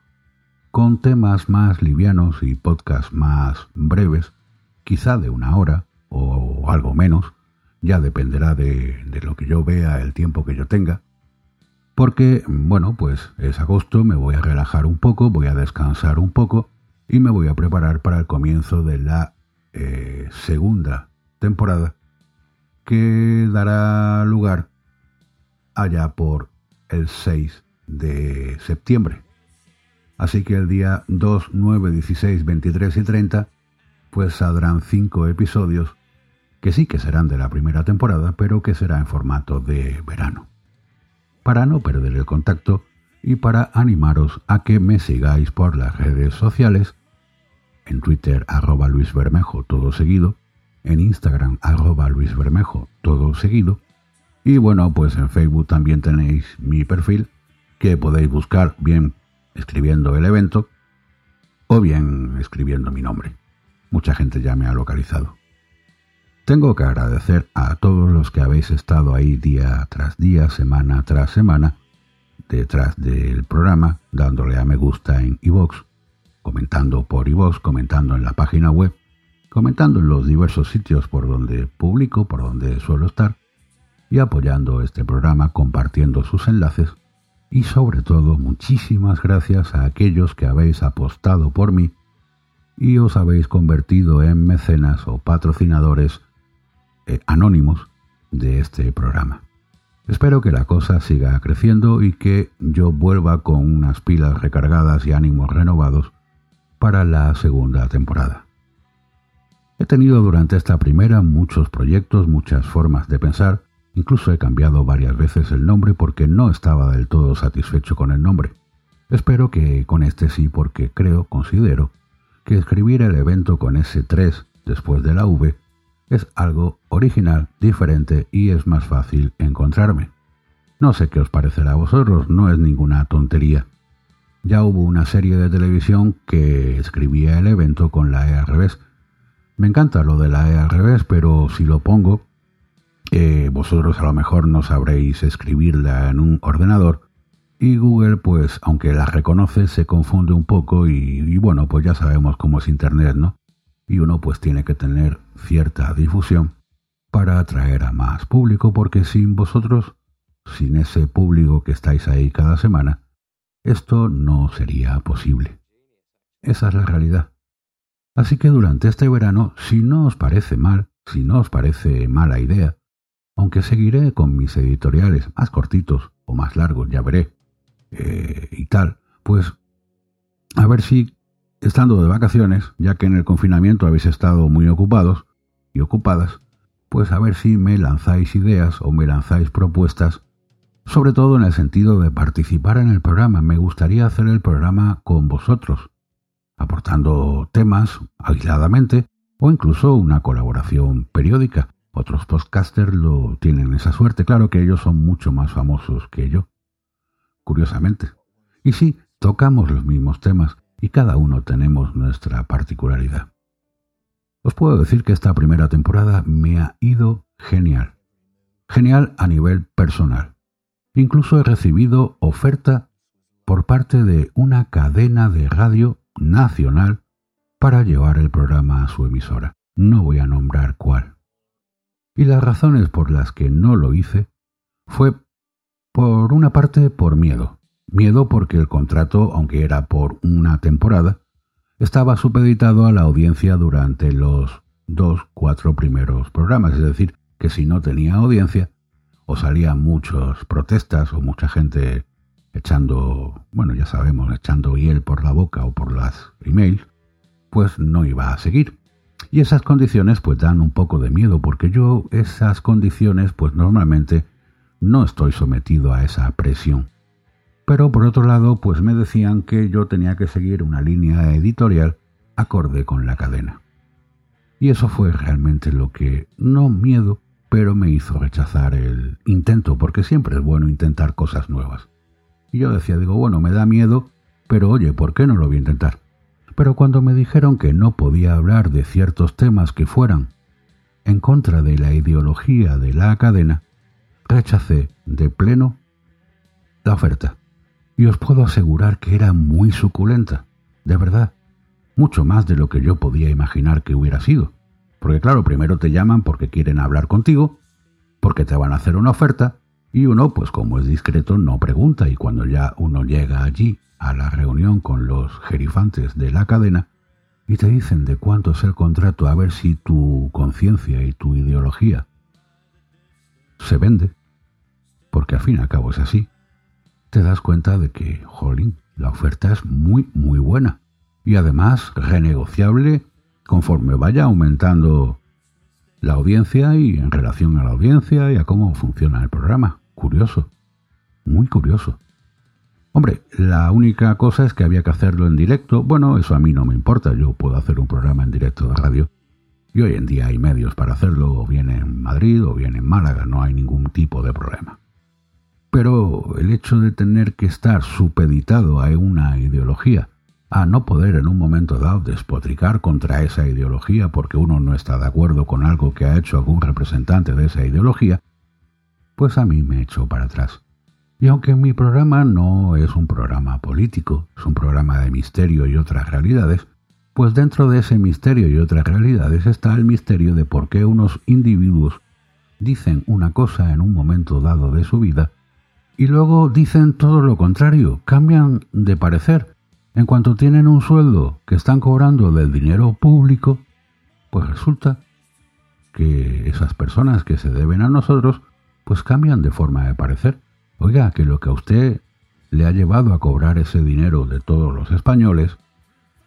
con temas más livianos y podcasts más breves, quizá de una hora o algo menos, ya dependerá de, lo que yo vea, el tiempo que yo tenga. Porque, bueno, pues es agosto, me voy a relajar un poco, voy a descansar un poco y me voy a preparar para el comienzo de la eh, segunda temporada que dará lugar allá por el 6 de septiembre. Así que el día 2, 9, 16, 23 y 30 pues saldrán cinco episodios que sí que serán de la primera temporada, pero que será en formato de verano. Para no perder el contacto y para animaros a que me sigáis por las redes sociales, en Twitter arroba Luis Bermejo todo seguido, en Instagram arroba Luis Bermejo todo seguido, y bueno, pues en Facebook también tenéis mi perfil que podéis buscar bien escribiendo el evento o bien escribiendo mi nombre. Mucha gente ya me ha localizado. Tengo que agradecer a todos los que habéis estado ahí día tras día, semana tras semana, detrás del programa, dándole a me gusta en iVoox, comentando por iVoox, comentando en la página web, comentando en los diversos sitios por donde publico, por donde suelo estar, y apoyando este programa, compartiendo sus enlaces, y sobre todo muchísimas gracias a aquellos que habéis apostado por mí y os habéis convertido en mecenas o patrocinadores eh, anónimos de este programa. Espero que la cosa siga creciendo y que yo vuelva con unas pilas recargadas y ánimos renovados para la segunda temporada. He tenido durante esta primera muchos proyectos, muchas formas de pensar, incluso he cambiado varias veces el nombre porque no estaba del todo satisfecho con el nombre. Espero que con este sí porque creo, considero, escribir el evento con ese 3 después de la V es algo original, diferente y es más fácil encontrarme. No sé qué os parecerá a vosotros, no es ninguna tontería. Ya hubo una serie de televisión que escribía el evento con la E al revés. Me encanta lo de la E al revés, pero si lo pongo, eh, vosotros a lo mejor no sabréis escribirla en un ordenador y Google, pues aunque la reconoce, se confunde un poco y, y bueno, pues ya sabemos cómo es Internet, ¿no? y uno pues tiene que tener cierta difusión para atraer a más público porque sin vosotros, sin ese público que estáis ahí cada semana, esto no sería posible. Esa es la realidad. Así que durante este verano, si no os parece mal, si no os parece mala idea, aunque seguiré con mis editoriales más cortitos o más largos, ya veré, eh, y tal, pues a ver si estando de vacaciones, ya que en el confinamiento habéis estado muy ocupados y ocupadas, pues a ver si me lanzáis ideas o me lanzáis propuestas, sobre todo en el sentido de participar en el programa. Me gustaría hacer el programa con vosotros, aportando temas aisladamente o incluso una colaboración periódica. Otros podcasters lo tienen esa suerte, claro que ellos son mucho más famosos que yo, curiosamente. Y sí, tocamos los mismos temas, y cada uno tenemos nuestra particularidad. Os puedo decir que esta primera temporada me ha ido genial. Genial a nivel personal. Incluso he recibido oferta por parte de una cadena de radio nacional para llevar el programa a su emisora. No voy a nombrar cuál. Y las razones por las que no lo hice fue, por una parte, por miedo. Miedo porque el contrato, aunque era por una temporada, estaba supeditado a la audiencia durante los dos, cuatro primeros programas. Es decir, que si no tenía audiencia, o salían muchas protestas o mucha gente echando, bueno, ya sabemos, echando hiel por la boca o por las emails, pues no iba a seguir. Y esas condiciones pues dan un poco de miedo porque yo esas condiciones pues normalmente no estoy sometido a esa presión. Pero por otro lado, pues me decían que yo tenía que seguir una línea editorial acorde con la cadena. Y eso fue realmente lo que, no miedo, pero me hizo rechazar el intento, porque siempre es bueno intentar cosas nuevas. Y yo decía, digo, bueno, me da miedo, pero oye, ¿por qué no lo voy a intentar? Pero cuando me dijeron que no podía hablar de ciertos temas que fueran en contra de la ideología de la cadena, rechacé de pleno la oferta. Y os puedo asegurar que era muy suculenta, de verdad, mucho más de lo que yo podía imaginar que hubiera sido. Porque claro, primero te llaman porque quieren hablar contigo, porque te van a hacer una oferta, y uno, pues como es discreto, no pregunta, y cuando ya uno llega allí a la reunión con los gerifantes de la cadena, y te dicen de cuánto es el contrato, a ver si tu conciencia y tu ideología se vende, porque al fin y al cabo es así, te das cuenta de que, jolín, la oferta es muy, muy buena. Y además renegociable conforme vaya aumentando la audiencia y en relación a la audiencia y a cómo funciona el programa. Curioso, muy curioso. Hombre, la única cosa es que había que hacerlo en directo. Bueno, eso a mí no me importa, yo puedo hacer un programa en directo de radio. Y hoy en día hay medios para hacerlo, o bien en Madrid o bien en Málaga, no hay ningún tipo de problema. Pero el hecho de tener que estar supeditado a una ideología, a no poder en un momento dado despotricar contra esa ideología porque uno no está de acuerdo con algo que ha hecho algún representante de esa ideología, pues a mí me echó para atrás. Y aunque mi programa no es un programa político, es un programa de misterio y otras realidades, pues dentro de ese misterio y otras realidades está el misterio de por qué unos individuos dicen una cosa en un momento dado de su vida y luego dicen todo lo contrario, cambian de parecer. En cuanto tienen un sueldo que están cobrando del dinero público, pues resulta que esas personas que se deben a nosotros, pues cambian de forma de parecer. Oiga, que lo que a usted le ha llevado a cobrar ese dinero de todos los españoles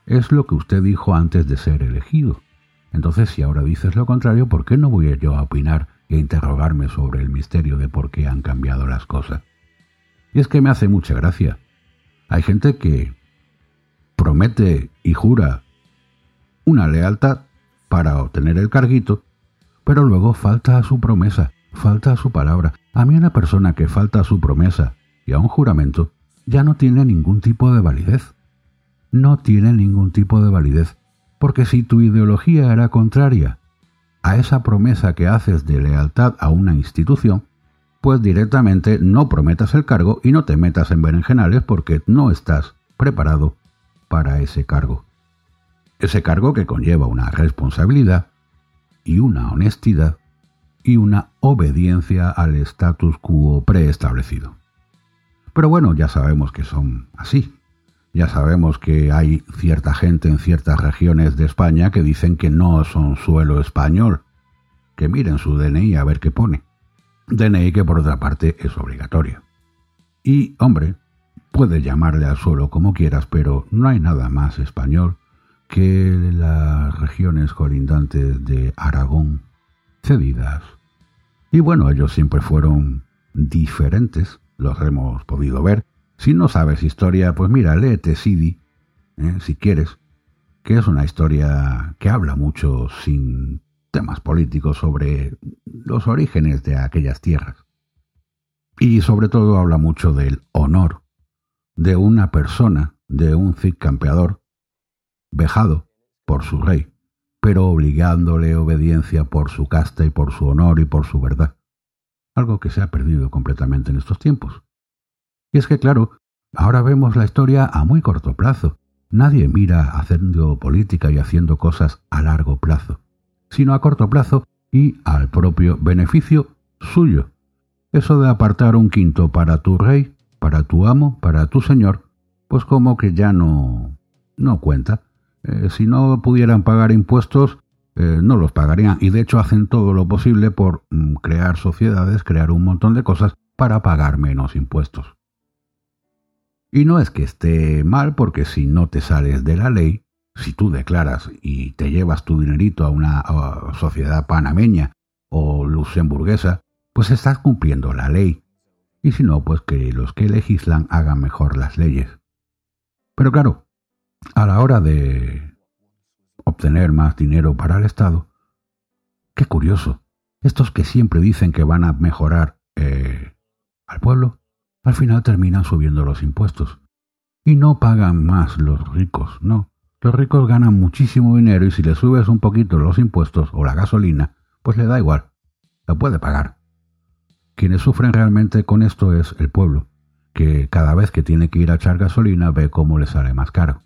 es lo que usted dijo antes de ser elegido. Entonces, si ahora dices lo contrario, ¿por qué no voy yo a opinar e interrogarme sobre el misterio de por qué han cambiado las cosas? Y es que me hace mucha gracia. Hay gente que promete y jura una lealtad para obtener el carguito, pero luego falta a su promesa falta a su palabra. A mí una persona que falta a su promesa y a un juramento ya no tiene ningún tipo de validez. No tiene ningún tipo de validez, porque si tu ideología era contraria a esa promesa que haces de lealtad a una institución, pues directamente no prometas el cargo y no te metas en berenjenales porque no estás preparado para ese cargo. Ese cargo que conlleva una responsabilidad y una honestidad y una obediencia al status quo preestablecido. Pero bueno, ya sabemos que son así. Ya sabemos que hay cierta gente en ciertas regiones de España que dicen que no son suelo español. Que miren su DNI a ver qué pone. DNI que por otra parte es obligatorio. Y, hombre, puedes llamarle al suelo como quieras, pero no hay nada más español que las regiones colindantes de Aragón, cedidas y bueno, ellos siempre fueron diferentes, los hemos podido ver. Si no sabes historia, pues mira, léete Sidi, ¿eh? si quieres, que es una historia que habla mucho sin temas políticos sobre los orígenes de aquellas tierras. Y sobre todo habla mucho del honor de una persona, de un Cid campeador, vejado por su rey, pero obligándole obediencia por su casta y por su honor y por su verdad. Algo que se ha perdido completamente en estos tiempos. Y es que, claro, ahora vemos la historia a muy corto plazo. Nadie mira haciendo política y haciendo cosas a largo plazo, sino a corto plazo y al propio beneficio suyo. Eso de apartar un quinto para tu rey, para tu amo, para tu señor, pues como que ya no, no cuenta. Eh, si no pudieran pagar impuestos, eh, no los pagarían. Y de hecho hacen todo lo posible por mm, crear sociedades, crear un montón de cosas para pagar menos impuestos. Y no es que esté mal, porque si no te sales de la ley, si tú declaras y te llevas tu dinerito a una sociedad panameña o luxemburguesa, pues estás cumpliendo la ley. Y si no, pues que los que legislan hagan mejor las leyes. Pero claro, a la hora de obtener más dinero para el Estado, qué curioso, estos que siempre dicen que van a mejorar eh, al pueblo, al final terminan subiendo los impuestos. Y no pagan más los ricos, no. Los ricos ganan muchísimo dinero y si le subes un poquito los impuestos o la gasolina, pues le da igual, lo puede pagar. Quienes sufren realmente con esto es el pueblo, que cada vez que tiene que ir a echar gasolina ve cómo le sale más caro.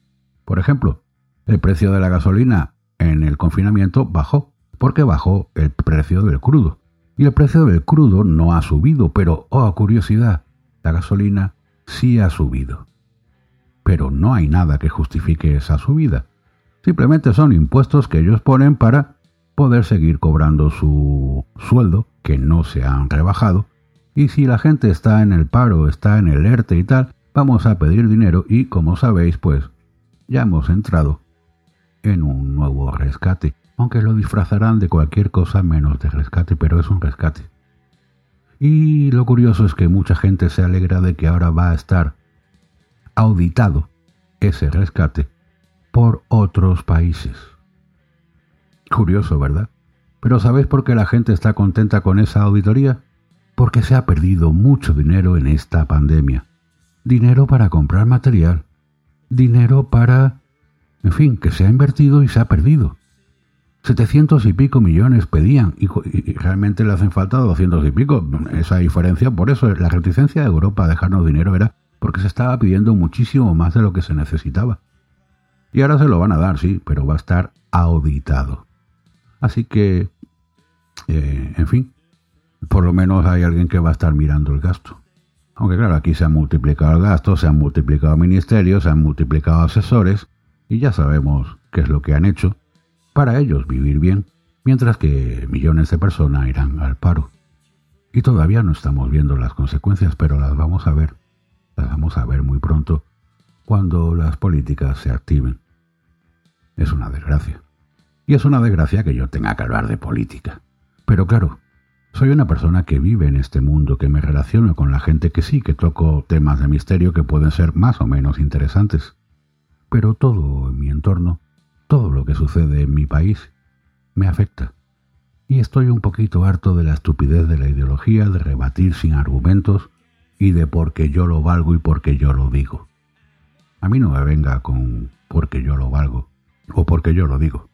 Por ejemplo, el precio de la gasolina en el confinamiento bajó, porque bajó el precio del crudo. Y el precio del crudo no ha subido, pero, oh, curiosidad, la gasolina sí ha subido. Pero no hay nada que justifique esa subida. Simplemente son impuestos que ellos ponen para poder seguir cobrando su sueldo, que no se han rebajado. Y si la gente está en el paro, está en el ERTE y tal, vamos a pedir dinero y, como sabéis, pues ya hemos entrado en un nuevo rescate. aunque lo disfrazarán de cualquier cosa menos de rescate, pero es un rescate. Y lo curioso es que mucha gente se alegra de que ahora va a estar auditado ese rescate por otros países. Curioso, ¿verdad? Pero ¿sabéis por qué la gente está contenta con esa auditoría? Porque se ha perdido mucho dinero en esta pandemia. Dinero para comprar material. Dinero para... En fin, que se ha invertido y se ha perdido. 700 y pico millones pedían y, realmente le hacen falta 200 y pico. Esa diferencia, por eso la reticencia de Europa a dejarnos dinero era porque se estaba pidiendo muchísimo más de lo que se necesitaba. Y ahora se lo van a dar, sí, pero va a estar auditado. Así que, eh, en fin, por lo menos hay alguien que va a estar mirando el gasto. Aunque claro, aquí se han multiplicado el gasto, se han multiplicado ministerios, se han multiplicado asesores y ya sabemos qué es lo que han hecho para ellos vivir bien, mientras que millones de personas irán al paro. Y todavía no estamos viendo las consecuencias, pero las vamos a ver. Vamos a ver muy pronto cuando las políticas se activen. Es una desgracia. Y es una desgracia que yo tenga que hablar de política. Pero claro, soy una persona que vive en este mundo, que me relaciono con la gente que sí, que toco temas de misterio que pueden ser más o menos interesantes. Pero todo en mi entorno todo lo que sucede en mi país me afecta. Y estoy un poquito harto de la estupidez de la ideología, de rebatir sin argumentos y de porque yo lo valgo y porque yo lo digo. A mí no me venga con porque yo lo valgo o porque yo lo digo.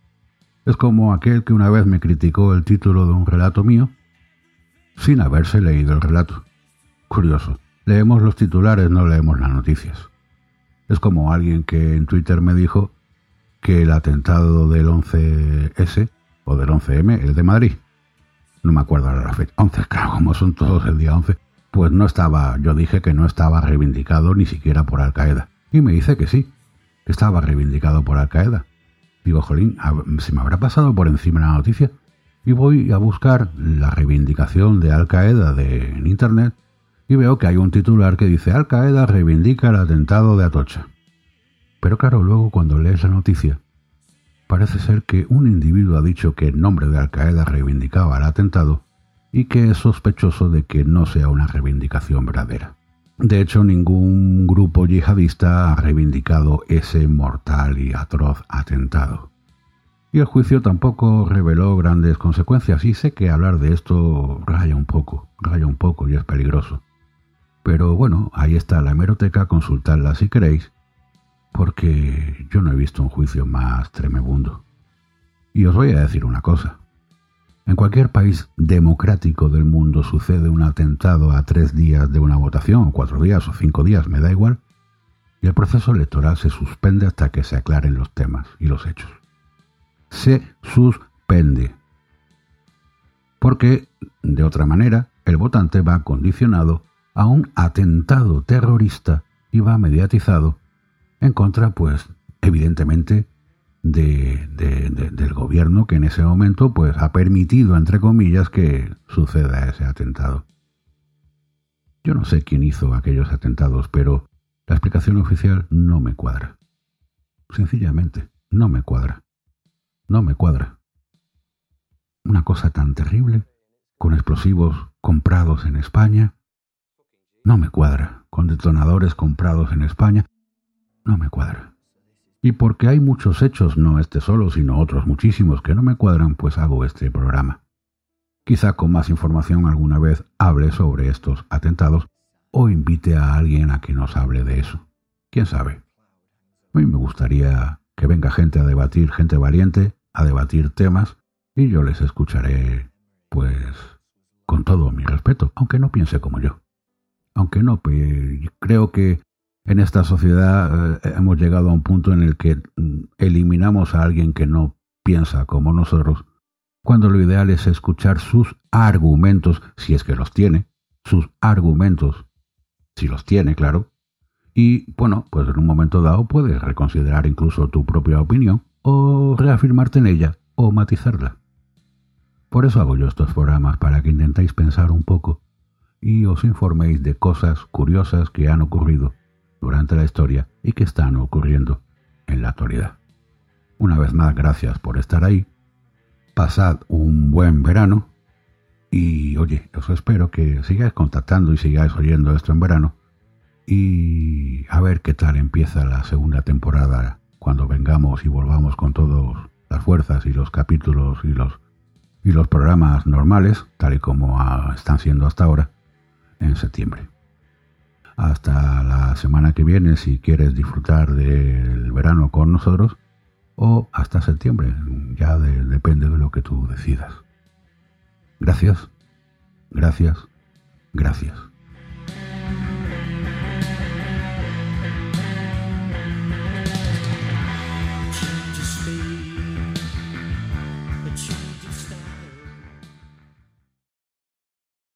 Es como aquel que una vez me criticó el título de un relato mío sin haberse leído el relato. Curioso, leemos los titulares, no leemos las noticias. Es como alguien que en Twitter me dijo que el atentado del 11S o del 11M, el de Madrid, no me acuerdo ahora la fecha, 11, claro, como son todos el día 11, pues no estaba, yo dije que no estaba reivindicado ni siquiera por Al Qaeda. Y me dice que sí, que estaba reivindicado por Al Qaeda. Digo, jolín, ¿se me habrá pasado por encima la noticia? Y voy a buscar la reivindicación de Al Qaeda en Internet y veo que hay un titular que dice Al Qaeda reivindica el atentado de Atocha. Pero claro, luego cuando lees la noticia, parece ser que un individuo ha dicho que en nombre de Al Qaeda reivindicaba el atentado y que es sospechoso de que no sea una reivindicación verdadera. De hecho, ningún grupo yihadista ha reivindicado ese mortal y atroz atentado. Y el juicio tampoco reveló grandes consecuencias, y sé que hablar de esto raya un poco, raya un poco y es peligroso. Pero bueno, ahí está la hemeroteca, consultadla si queréis, porque yo no he visto un juicio más tremebundo. Y os voy a decir una cosa. En cualquier país democrático del mundo sucede un atentado a tres días de una votación, o cuatro días, o cinco días, me da igual, y el proceso electoral se suspende hasta que se aclaren los temas y los hechos. Se suspende. Porque, de otra manera, el votante va condicionado a un atentado terrorista y va mediatizado en contra, pues, evidentemente, de, del gobierno que en ese momento, pues, ha permitido, entre comillas, que suceda ese atentado. Yo no sé quién hizo aquellos atentados, pero la explicación oficial no me cuadra. Sencillamente, no me cuadra. No me cuadra. Una cosa tan terrible, con explosivos comprados en España, no me cuadra, con detonadores comprados en España, no me cuadra. Y porque hay muchos hechos, no este solo, sino otros muchísimos que no me cuadran, pues hago este programa. Quizá con más información alguna vez hable sobre estos atentados o invite a alguien a que nos hable de eso. ¿Quién sabe? A mí me gustaría que venga gente a debatir, gente valiente, a debatir temas, y yo les escucharé, pues, con todo mi respeto, aunque no piense como yo. Aunque no, creo que en esta sociedad eh, hemos llegado a un punto en el que mm, eliminamos a alguien que no piensa como nosotros, cuando lo ideal es escuchar sus argumentos, si es que los tiene, sus argumentos, si los tiene, claro, y bueno, pues en un momento dado puedes reconsiderar incluso tu propia opinión o reafirmarte en ella o matizarla. Por eso hago yo estos programas, para que intentéis pensar un poco y os informéis de cosas curiosas que han ocurrido durante la historia y que están ocurriendo en la actualidad. Una vez más, gracias por estar ahí pasad un buen verano y oye, os espero que sigáis contactando y sigáis oyendo esto en verano y a ver qué tal empieza la segunda temporada cuando vengamos y volvamos con todas las fuerzas y los capítulos y los y los programas normales, tal y como están siendo hasta ahora, en septiembre. Hasta la semana que viene si quieres disfrutar del verano con nosotros o hasta septiembre, ya depende de lo que tú decidas. Gracias, gracias, gracias.